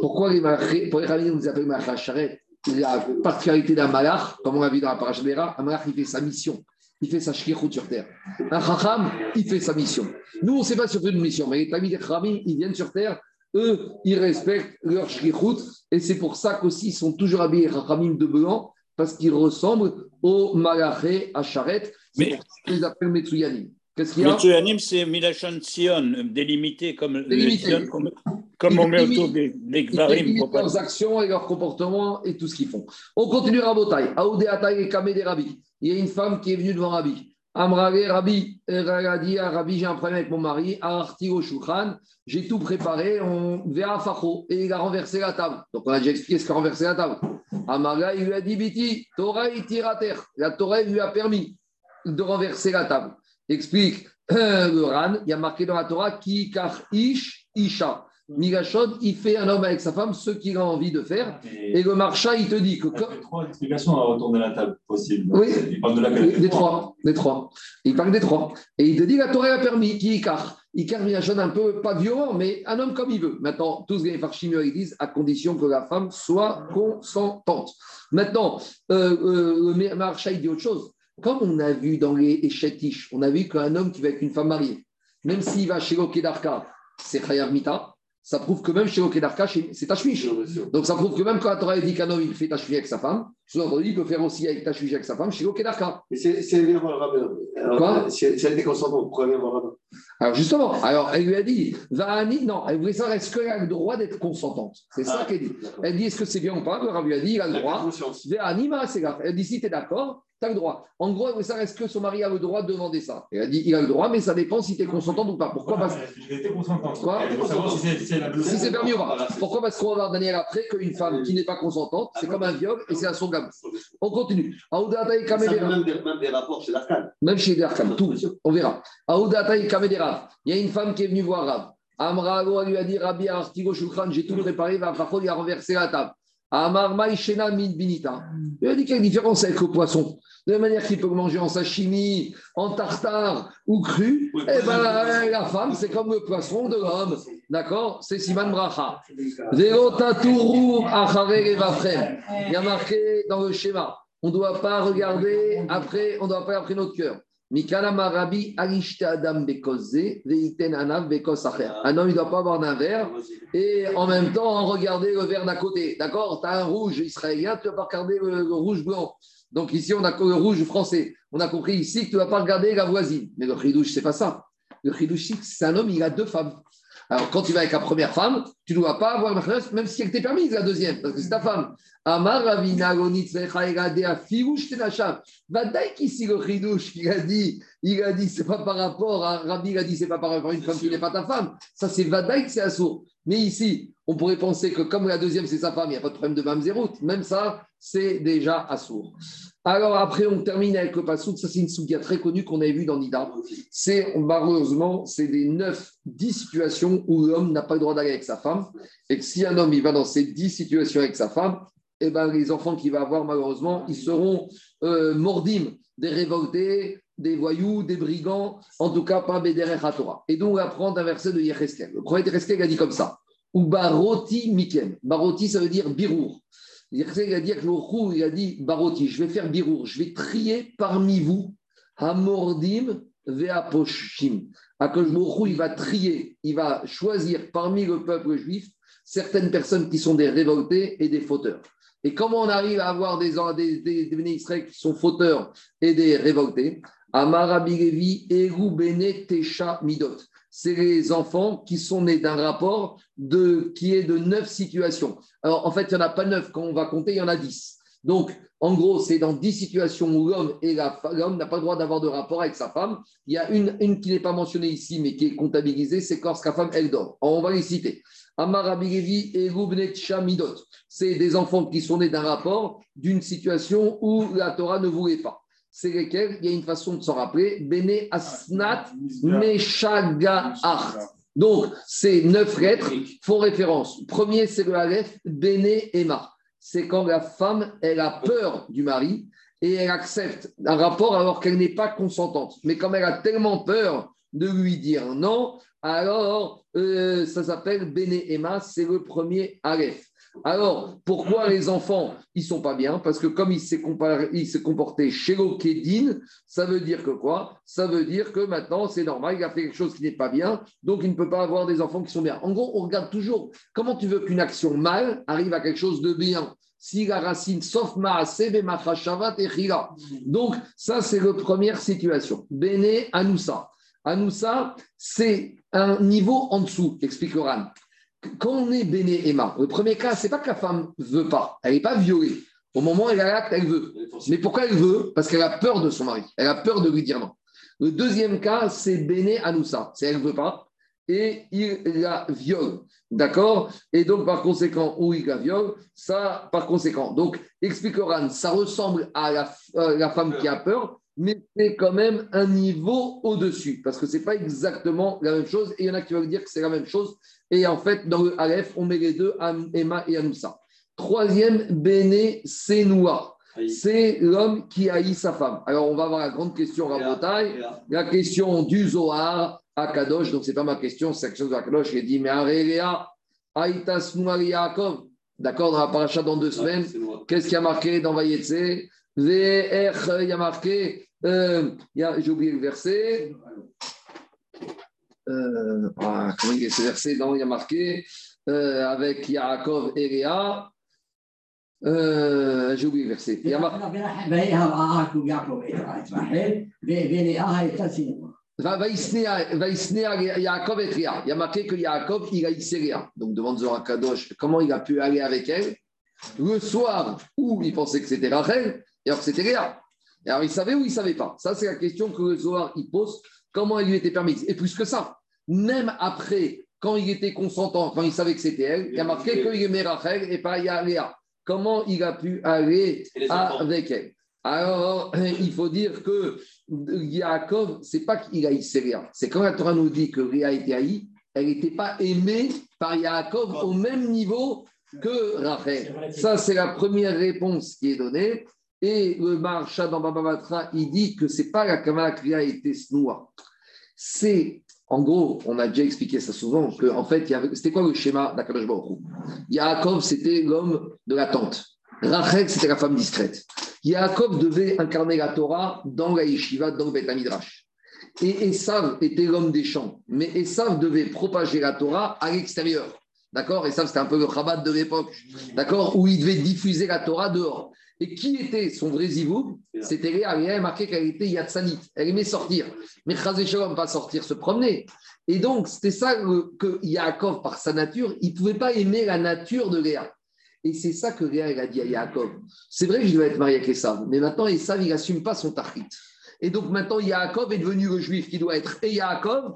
Speaker 1: pourquoi les pour les nous appellent Machacharet La particularité d'un malach, comme on l'a vu dans la parachadera, un malach, il fait sa mission. Il fait sa shkirut sur terre. Un chacham, il fait sa mission. Nous, on ne sait pas sur une mission, mais les tamis des chachamim, ils viennent sur terre, eux, ils respectent leur shkirut, et c'est pour ça qu'aussi, ils sont toujours habillés chachamim de blanc, parce qu'ils ressemblent aux malaché à charrette. Ça qu'ils appellent Metsuyanim.
Speaker 5: Qu'est-ce qu'il y a Metsuyanim, c'est Milachon Sion, délimité comme, délimité. comme, comme on met autour des, des Gvarim.
Speaker 1: leurs actions et leurs comportements et tout ce qu'ils font. On continue Rabotai. Aoudé Ataï et Kamé des Rabbi. Il y a une femme qui est venue devant Rabbi. Amrale Rabbi, elle a dit à Rabbi, j'ai un problème avec mon mari. Artigo Shukran, j'ai tout préparé. On verra Facho et il a renversé la table. Donc on a déjà expliqué ce qu'a renversé la table. Amara, il lui a dit Biti, Torah terre. La Torah lui a permis de renverser la table. Explique le Ran, il y a marqué dans la Torah Ki kar ish isha. Migashod, il fait un homme avec sa femme ce qu'il a envie de faire. Et, le marcha, il te dit que.
Speaker 7: Il y a trois explications à retourner la table possible.
Speaker 1: Oui, il parle de la des trois. Des trois. Il parle des trois. Et il te dit la Torah a permis, qui Ikar. Ikar Migashod un peu, pas violent, mais un homme comme il veut. Maintenant, tous les farchimieux, ils disent à condition que la femme soit consentante. Maintenant, euh, euh, le marcha, il dit autre chose. Comme on a vu dans les Echetish, on a vu qu'un homme qui va avec une femme mariée, même s'il va chez Lokedarka, c'est Chayav Mita, ça prouve que même chez Okedarka, c'est Tashmish. Donc ça prouve que même quand la Torah dit qu'un homme il fait Tashmish avec sa femme, sous-entendu, il peut faire aussi avec Tashmish avec sa femme.
Speaker 3: Mais si elle vient voir le rabbin, Quoi? si elle, était consentante, pourquoi elle vient voir le rabbin
Speaker 1: Alors justement, alors elle lui a dit, Vahani, non, elle voulait savoir est-ce qu'elle a le droit d'être consentante? C'est ça ah, qu'elle dit. Elle dit est-ce que c'est bien ou pas? Le rabbin lui a dit il a le droit. Vahani, c'est grave. Elle dit si tu es d'accord, tu as le droit. En gros, ça est-ce que son mari a le droit de demander ça? Elle a dit il a le droit, mais ça dépend si tu es consentante ou pas. Pourquoi? Parce
Speaker 7: que consentante.
Speaker 1: Quoi? Si c'est permis ou pas. Pourquoi? Parce qu'on va voir Daniel après qu'une femme qui n'est pas consentante, c'est comme un viol et c'est à son On continue.
Speaker 3: Même des rapports chez l'Arkan.
Speaker 1: Même chez l'Arkan, tout. On verra. Il y a une femme qui est venue voir Rav. Amrago lui a dit Rabbi Artigo Shulchan, j'ai tout préparé, va il a renversé la table. Amar Maïchena Min Binita. Il a dit une différence avec le poisson. De la manière qu'il peut manger en sashimi, en tartare ou cru, eh ben, la femme, c'est comme le poisson de l'homme. D'accord? C'est Siman Bracha. Il y a marqué dans le schéma. On ne doit pas regarder après, on doit pas après notre cœur. Un homme, il ne doit pas avoir d'un verre et en même temps regarder le verre d'à côté. D'accord? Tu as un rouge israélien, tu ne vas pas regarder le, rouge blanc. Donc ici, on a le rouge français. On a compris ici que tu ne vas pas regarder la voisine. Mais le chidouche, ce n'est pas ça. Le chidouche, c'est un homme, il a deux femmes. Alors, quand tu vas avec la première femme, tu ne dois pas avoir même si elle t'est permise, la deuxième, parce que c'est ta femme. Amar Ravina Vadaï ici le chidouche, il a dit, il a dit, c'est pas par rapport à Rabbi, il a dit, c'est pas par rapport à une femme qui n'est pas ta femme. Ça, c'est Vadaï, c'est assaut. Mais ici, on pourrait penser que comme la deuxième, c'est sa femme, il n'y a pas de problème de mamzerut. Même ça, c'est déjà assourd. Alors après, on termine avec le pasouk. Ça, c'est une soukia très connue qu'on avait vue dans Nida. C'est, malheureusement, c'est des 9, 10 situations où l'homme n'a pas le droit d'aller avec sa femme. Et que si un homme, il va dans ces 10 situations avec sa femme, eh ben, les enfants qu'il va avoir, malheureusement, ils seront euh, des révoltés, des voyous, des brigands, en tout cas pas Bédérer Torah. Et donc, on va prendre un verset de Yecheskel. Le prophète Yecheskel a dit comme ça ou Baroti Mikem. Baroti, ça veut dire birour. Il a dit que il a dit Baroti, je vais faire birour, je vais trier parmi vous Hamordim Veaposhim. Akojmourou, il va trier, il va choisir parmi le peuple juif certaines personnes qui sont des révoltés et des fauteurs. Et comment on arrive à avoir des, des, qui sont fauteurs et des révoltés? Amarabilevi Eru Bene Tesha Midot c'est les enfants qui sont nés d'un rapport qui est de neuf situations. Alors, en fait, il n'y en a pas neuf. Quand on va compter, il y en a dix. Donc, en gros, c'est dans dix situations où l'homme n'a pas le droit d'avoir de rapport avec sa femme. Il y a une, qui n'est pas mentionnée ici, mais qui est comptabilisée, c'est lorsque la femme, elle dort. on va les citer. Amarabirevi et Midot. C'est des enfants qui sont nés d'un rapport d'une situation où la Torah ne voulait pas c'est lesquels? Il y a une façon de s'en rappeler. Bene Asnat Meshaga'art. Donc, ces neuf lettres font référence. Premier, c'est le Aleph, Bene Emma. C'est quand la femme, elle a peur du mari et elle accepte un rapport alors qu'elle n'est pas consentante. Mais comme elle a tellement peur de lui dire non, alors euh, ça s'appelle Bene Emma, c'est le premier Aleph. Alors, pourquoi les enfants, ils sont pas bien? Parce que comme il s'est, comporté chez l'Okedin, ça veut dire que quoi? Ça veut dire que maintenant, c'est normal, il a fait quelque chose qui n'est pas bien, donc il ne peut pas avoir des enfants qui sont bien. En gros, on regarde toujours comment tu veux qu'une action mal arrive à quelque chose de bien? Si la racine, sauf Maasebe, et Donc, ça, c'est la première situation. Bene Anoussa. Anoussa, c'est un niveau en dessous, explique Oran quand on est béné Emma, le premier cas, c'est pas que la femme veut pas, elle n'est pas violée. Au moment où elle a l'acte, elle veut. Mais pourquoi elle veut? Parce qu'elle a peur de son mari. Elle a peur de lui dire non. Le deuxième cas, c'est béné Anoussa. C'est elle ne veut pas et il la viole. D'accord? Et donc, par conséquent, où il la viole, ça, par conséquent. Donc, explique Oran, ça ressemble à la, euh, la femme qui a peur, mais c'est quand même un niveau au-dessus, parce que ce n'est pas exactement la même chose, et il y en a qui veulent dire que c'est la même chose, et en fait, dans le Aleph, on met les deux, Emma et Anoussa. Troisième, Béné Senoua. C'est l'homme qui haït sa femme. Alors, on va avoir la grande question Rabotai, la question du Zohar à Kadosh. Donc, ce n'est pas ma question, c'est la question de Kadosh. Il dit Mais Aréléa, Aïtas Yaakov. D'accord, dans la paracha dans deux semaines. Qu'est-ce qui a marqué dans Vayetse? VR, il y a marqué, euh, j'ai oublié le verset. Euh, ah, comment il est ce verset il y a marqué euh, avec Yaakov et Léa. Euh, j'ai oublié le verset. Il y a marqué. Que Yaakov, il a Léa. Donc, demande Zohar Kadosh, comment il a pu aller avec elle le soir où il pensait que c'était Rachel, et alors c'était Léa. Alors il savait ou il ne savait pas? Ça, c'est la question que le Zohar il pose. Comment elle lui était permise Et plus que ça, même après, quand il était consentant, quand il savait que c'était elle, il a marqué qu'il aimait Rachel et pas Léa. Comment il a pu aller avec elle? Alors, il faut dire que Yaakov, c'est pas qu'il haïssait Léa. C'est quand la Torah nous dit que Léa était haïe, elle n'était pas aimée par Yaakov au même niveau que Rachel. Ça, c'est la première réponse qui est donnée. Et le marcha dans Baba il dit que c'est pas la Kamala qui a été snoua. C'est, en gros, on a déjà expliqué ça souvent, que en fait, c'était quoi le schéma d'Akadosh Baruch Yaakov, c'était l'homme de la tente. Rachel, c'était la femme discrète. Yaakov devait incarner la Torah dans la yeshiva, dans le. Et Esav était l'homme des champs. Mais Esav devait propager la Torah à l'extérieur. D'accord? Et ça, c'était un peu le rabat de l'époque. D'accord? Où il devait diffuser la Torah dehors. Et qui était son vrai zivou? C'était Léa. Léa a marqué qu'elle était Yatsanit. Elle aimait sortir. Mais Chazé Shalom, pas sortir, se promener. Et donc, c'était ça que Yaakov, par sa nature, il ne pouvait pas aimer la nature de Léa. Et c'est ça que Léa, elle a dit à Yaakov. C'est vrai que je dois être marié avec Esav, mais maintenant, Esav, il n'assume pas son tachit. Et donc, maintenant, Yaakov est devenu le juif qui doit être et Yaakov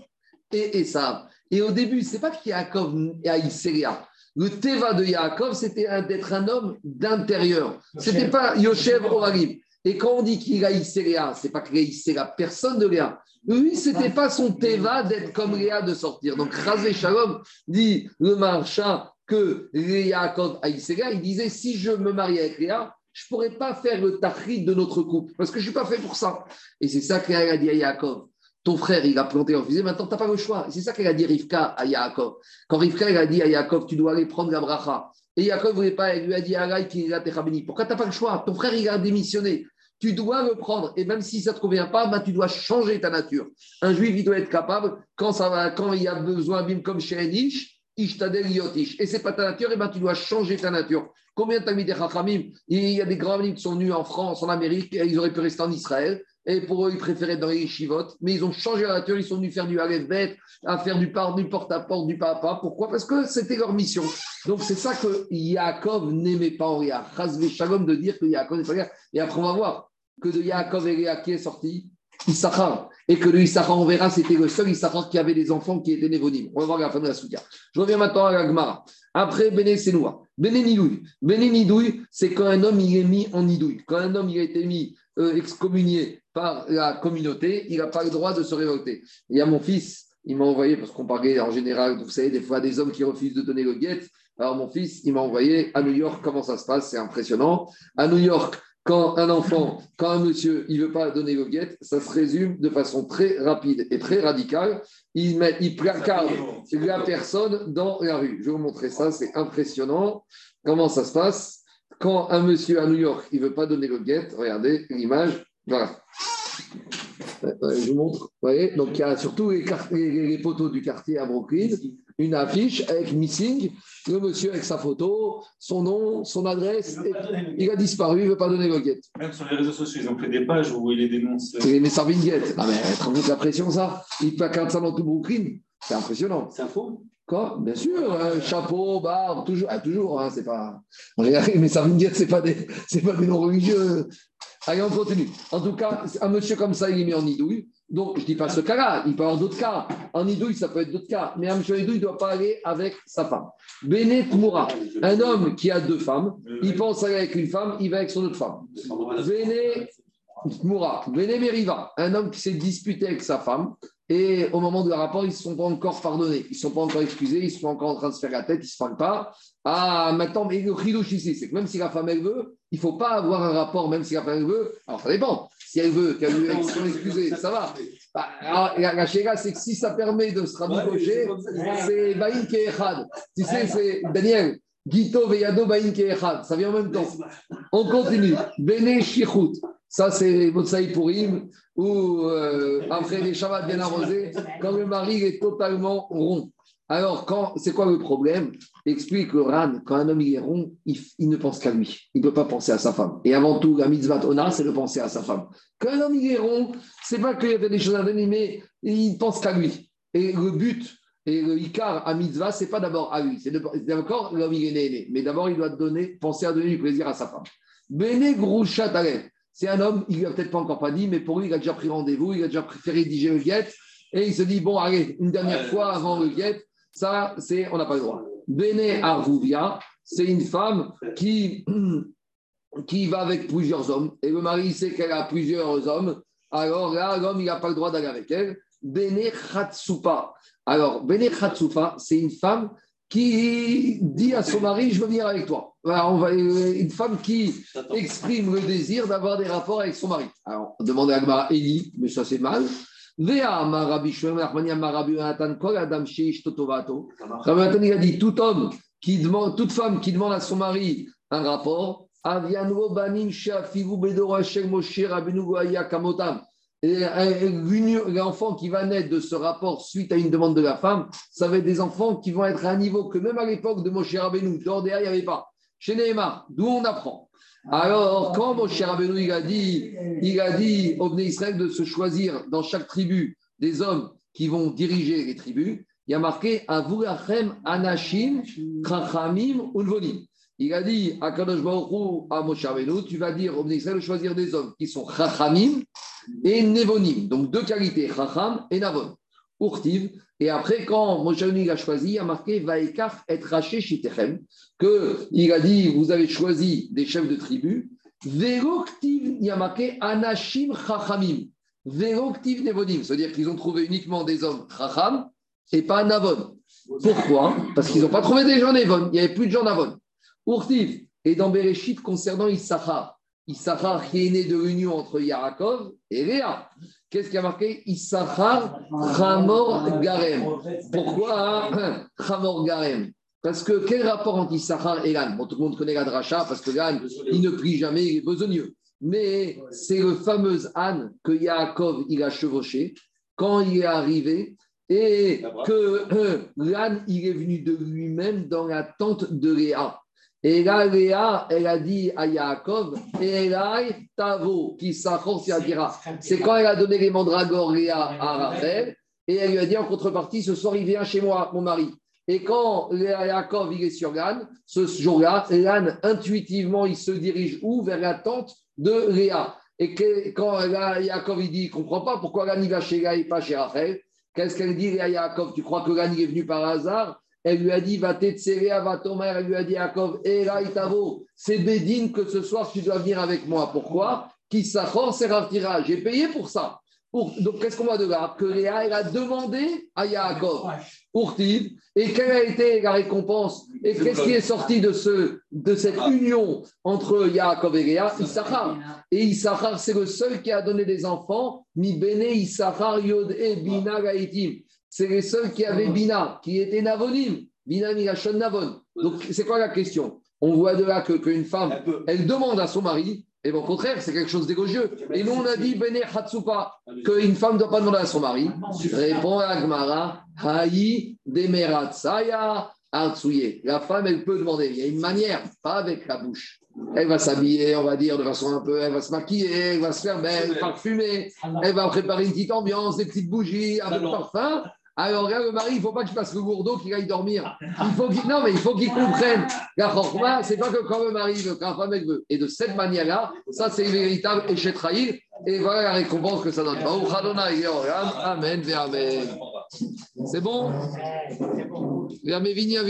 Speaker 1: et Esav. Et au début, c'est pas que Yaakov haïssait Léa. Le Teva de Yaakov, c'était d'être un homme d'intérieur. C'était pas Yoshev Oralim. Et quand on dit qu'il haïssait Léa, c'est pas qu'il haïssait la personne de Léa. Lui, c'était pas son Teva d'être comme Léa de sortir. Donc, Razé Shalom dit le marchand que Yaakov haïssait Léa. Il disait si je me marie avec Léa, je pourrais pas faire le tachrit de notre couple parce que je suis pas fait pour ça. Et c'est ça qu'elle a dit à Yaakov. Ton frère, il a planté en fusée, maintenant tu n'as pas le choix. C'est ça qu'elle a dit Rivka à Yaakov. Quand Rivka elle a dit à Yaakov, tu dois aller prendre la bracha. Et Yaakov voulait pas, elle lui a dit Arai qui béni. Pourquoi tu n'as pas le choix? Ton frère, il a démissionné. Tu dois le prendre. Et même si ça ne te convient pas, bah, tu dois changer ta nature. Un juif, il doit être capable, quand, ça va, quand il a besoin, bim, comme chez un ish, ishtadel yotish. Et c'est pas ta nature, et ben tu dois changer ta nature. Combien de Talmidei Chachamim Il y a des grands amis qui sont venus en France, en Amérique, et ils auraient pu rester en Israël. Et pour eux, ils préféraient dans les yeshivot, mais ils ont changé la nature, ils sont venus faire du Aleph Bet, à faire du, par, du porte-à-porte, du papa. Pourquoi? Parce que c'était leur mission. Donc c'est ça que Yaakov n'aimait pas en Shalom de dire que Yaakov n'est pas Léa. Et après, on va voir que de Yaakov et Léa, qui est sorti? Issachar. Et que le Issachar, on verra, c'était le seul Issachar qui avait des enfants qui étaient névonymes. On va voir la fin de la soudia. Je reviens maintenant à la Gemara. Après, Béné Senoua. Béné Nidouille. Béné Nidouille, c'est quand un homme il est mis en Nidouille. Quand un homme il a été mis excommunié par la communauté, il n'a pas le droit de se révolter. Il y a mon fils, il m'a envoyé, parce qu'on parlait en général, vous savez, des fois des hommes qui refusent de donner le guet. Alors mon fils, il m'a envoyé à New York, comment ça se passe, c'est impressionnant. À New York, quand un enfant, quand un monsieur, il ne veut pas donner le guet, ça se résume de façon très rapide et très radicale. Il, met, il placarde la personne dans la rue. Je vais vous montrer ça, c'est impressionnant. Comment ça se passe? Quand un monsieur à New York, il ne veut pas donner le guet, regardez l'image, voilà. Je vous montre, vous voyez, donc il y a surtout les, les, les poteaux du quartier à Brooklyn, une affiche avec Missing, le monsieur avec sa photo, son nom, son adresse, il a disparu, il ne veut pas donner le guet.
Speaker 7: Même sur les réseaux sociaux, ils ont fait des pages où il les dénonce.
Speaker 1: C'est les Sarvin guet. Ah mais rends compte la pression ça Il placarde ça dans tout Brooklyn, c'est impressionnant.
Speaker 3: C'est un faux?
Speaker 1: Quoi? Bien sûr, hein, chapeau, barbe, toujours, ah, toujours, hein, c'est pas. Mais Sarvin guet, c'est pas des, c'est pas des noms religieux. Allez, on continue. En tout cas, un monsieur comme ça, il est mis en idouille. Donc, je ne dis pas ce cas-là, il peut avoir d'autres cas. En idouille, ça peut être d'autres cas. Mais un monsieur en idouille ne doit pas aller avec sa femme. Benet Moura, un homme qui a deux femmes, il pense aller avec une femme, il va avec son autre femme. Benet Moura, Benet Meriva, un homme qui s'est disputé avec sa femme. Et au moment de leur rapport, ils ne sont pas encore pardonnés, ils ne sont pas encore excusés, ils sont encore en train de se faire la tête, ils ne se parlent pas. Ah, maintenant, mais le chidouche ici, c'est que même si la femme, elle veut, il ne faut pas avoir un rapport, même si la femme, elle veut. Alors, ça dépend. Si elle veut qu'elle lui soit excusée, ça va. Ah, alors, la, la chéra, c'est que si ça permet de se rabibocher, c'est Baïn Kehad. Tu sais, c'est Daniel. Gito Veyado Baïn Kehad. Ça vient en même temps. On continue. Bene Shichut. Ça, c'est Motsai Purim, ou euh, après les Shabbat bien arrosés, quand le mari est totalement rond. Alors, c'est quoi le problème? Explique le Ran, quand un homme est rond, il, ne pense qu'à lui. Il ne peut pas penser à sa femme. Et avant tout, la mitzvah ona, c'est de penser à sa femme. Quand un homme est rond, c'est pas qu'il y avait des choses à donner, mais il pense qu'à lui. Et le but, et le Icar à mitzvah, c'est pas d'abord à lui. C'est d'abord l'homme il est né, mais d'abord il doit donner, penser à donner du plaisir à sa femme. Bene Grouchat c'est un homme, il ne a peut-être pas encore pas dit, mais pour lui, il a déjà pris rendez-vous, il a déjà préféré rédiger le guet, et il se dit, bon, allez, une dernière fois avant le guet, ça, c'est, on n'a pas le droit. Bene Arvouvia, c'est une femme qui, qui va avec plusieurs hommes, et le mari sait qu'elle a plusieurs hommes, alors là, l'homme, il n'a pas le droit d'aller avec elle. Bene Khatsupa. Alors, Bene Khatsupa, c'est une femme qui dit à son mari, je veux venir avec toi. Alors, on va, une femme qui exprime le désir d'avoir des rapports avec son mari. Alors, on demande à Agmara Eli, mais ça c'est mal. Il a dit tout homme qui demande, toute femme qui demande à son mari un rapport, Et l'enfant qui va naître de ce rapport suite à une demande de la femme, ça va être des enfants qui vont être à un niveau que même à l'époque de Moshe Rabbeinu, Tordéa, il n'y avait pas. Chez Nehemar, d'où on apprend. Alors, quand Moshe Rabbeinu, il a dit, il a dit au Bnei Israël de se choisir dans chaque tribu des hommes qui vont diriger les tribus, il y a marqué Avurachem Anashim Krachamim Ulvonim. Il a dit à Kadosh Baruch à Moshe Rabbeinu, tu vas dire au Bnei Israël de choisir des hommes qui sont Chachamim et Nevonim. Donc deux qualités, Chacham et Navon. Urtiv. Et après, quand Moshe a choisi, il a marqué Vaikar et Raché Shitechem, qu'il a dit Vous avez choisi des chefs de tribu. Veroktiv, il a marqué Anashim Chachamim. Veroktiv Nevodim, c'est-à-dire qu'ils ont trouvé uniquement des hommes Chacham et pas Navon. Pourquoi? Parce qu'ils n'ont pas trouvé des gens Navon, il n'y avait plus de gens Navon. Urtiv, et dans Bereshit concernant Issachar, Issachar qui est né de l'union entre Yaakov et Léa. Qu'est-ce qui a marqué Issachar Hamor Garem. Pourquoi hein Hamor Garem? Parce que quel rapport entre Issachar et Bon, tout le monde connaît la dracha parce que Lan, il ne prie jamais, il est besogneux. Mais c'est le fameux âne que Yaakov il a chevauché quand il est arrivé et que euh, l'âne il est venu de lui-même dans la tente de Léa. Et là, Léa, elle a dit à Yaakov, Elai Tavo, qui dira. C'est quand elle a donné les mandragores Léa à Rachel, et elle lui a dit en contrepartie, ce soir, il vient chez moi, mon mari. Et quand Léa Yaakov, il est sur l'âne, ce jour-là, l'âne, intuitivement, il se dirige où? Vers la tente de Léa. Et que, quand Yaakov, il dit, il ne comprend pas pourquoi l'âne, il va chez Léa et pas chez Rachel. Qu'est-ce qu'elle dit, à Yaakov Tu crois que l'âne, est venu par hasard? Elle lui a dit, va t'etserea, va Tomer. Elle lui a dit, Yaakov, et là, c'est Bédine que ce soir tu dois venir avec moi. Pourquoi? Qui s'accorde, c'est Raftira. J'ai payé pour ça. Donc, qu'est-ce qu'on va de là? Que Léa, elle a demandé à Yaakov, Urtiv, et quelle a été la récompense? Et qu'est-ce qui est sorti de, ce, de cette union entre Yaakov et Léa? Issachar. Et Issachar, c'est le seul qui a donné des enfants, Mi Bene Issachar Yod e Bina c'est les seuls qui avaient Bina, qui étaient Navonim. Bina Milachon Navon. Donc, c'est quoi la question? On voit de là qu'une femme, elle demande à son mari, et au contraire, c'est quelque chose d'égogieux. Et nous, on a dit, Bene Hatsupa, qu'une femme ne doit pas demander à son mari. Répond Agmara, Haï Demeratsaya Artsuye. La femme, elle peut demander. Il y a une manière, pas avec la bouche. Elle va s'habiller, on va dire, de façon un peu, elle va se maquiller, elle va se faire belle, parfumer, elle va préparer une petite ambiance, des petites bougies, un peu de parfum. Alors, regarde, le mari, il ne faut pas qu'il passe le gourdeau, qu'il aille dormir. Il faut non, mais il faut qu'il comprenne. La chorma, ce n'est pas que quand le mari veut, quand la femme veut. Et de cette manière-là, ça, c'est véritable échec trahi. Et voilà la récompense que ça donne. Amen, Amen. C'est bon? Vers mes vignes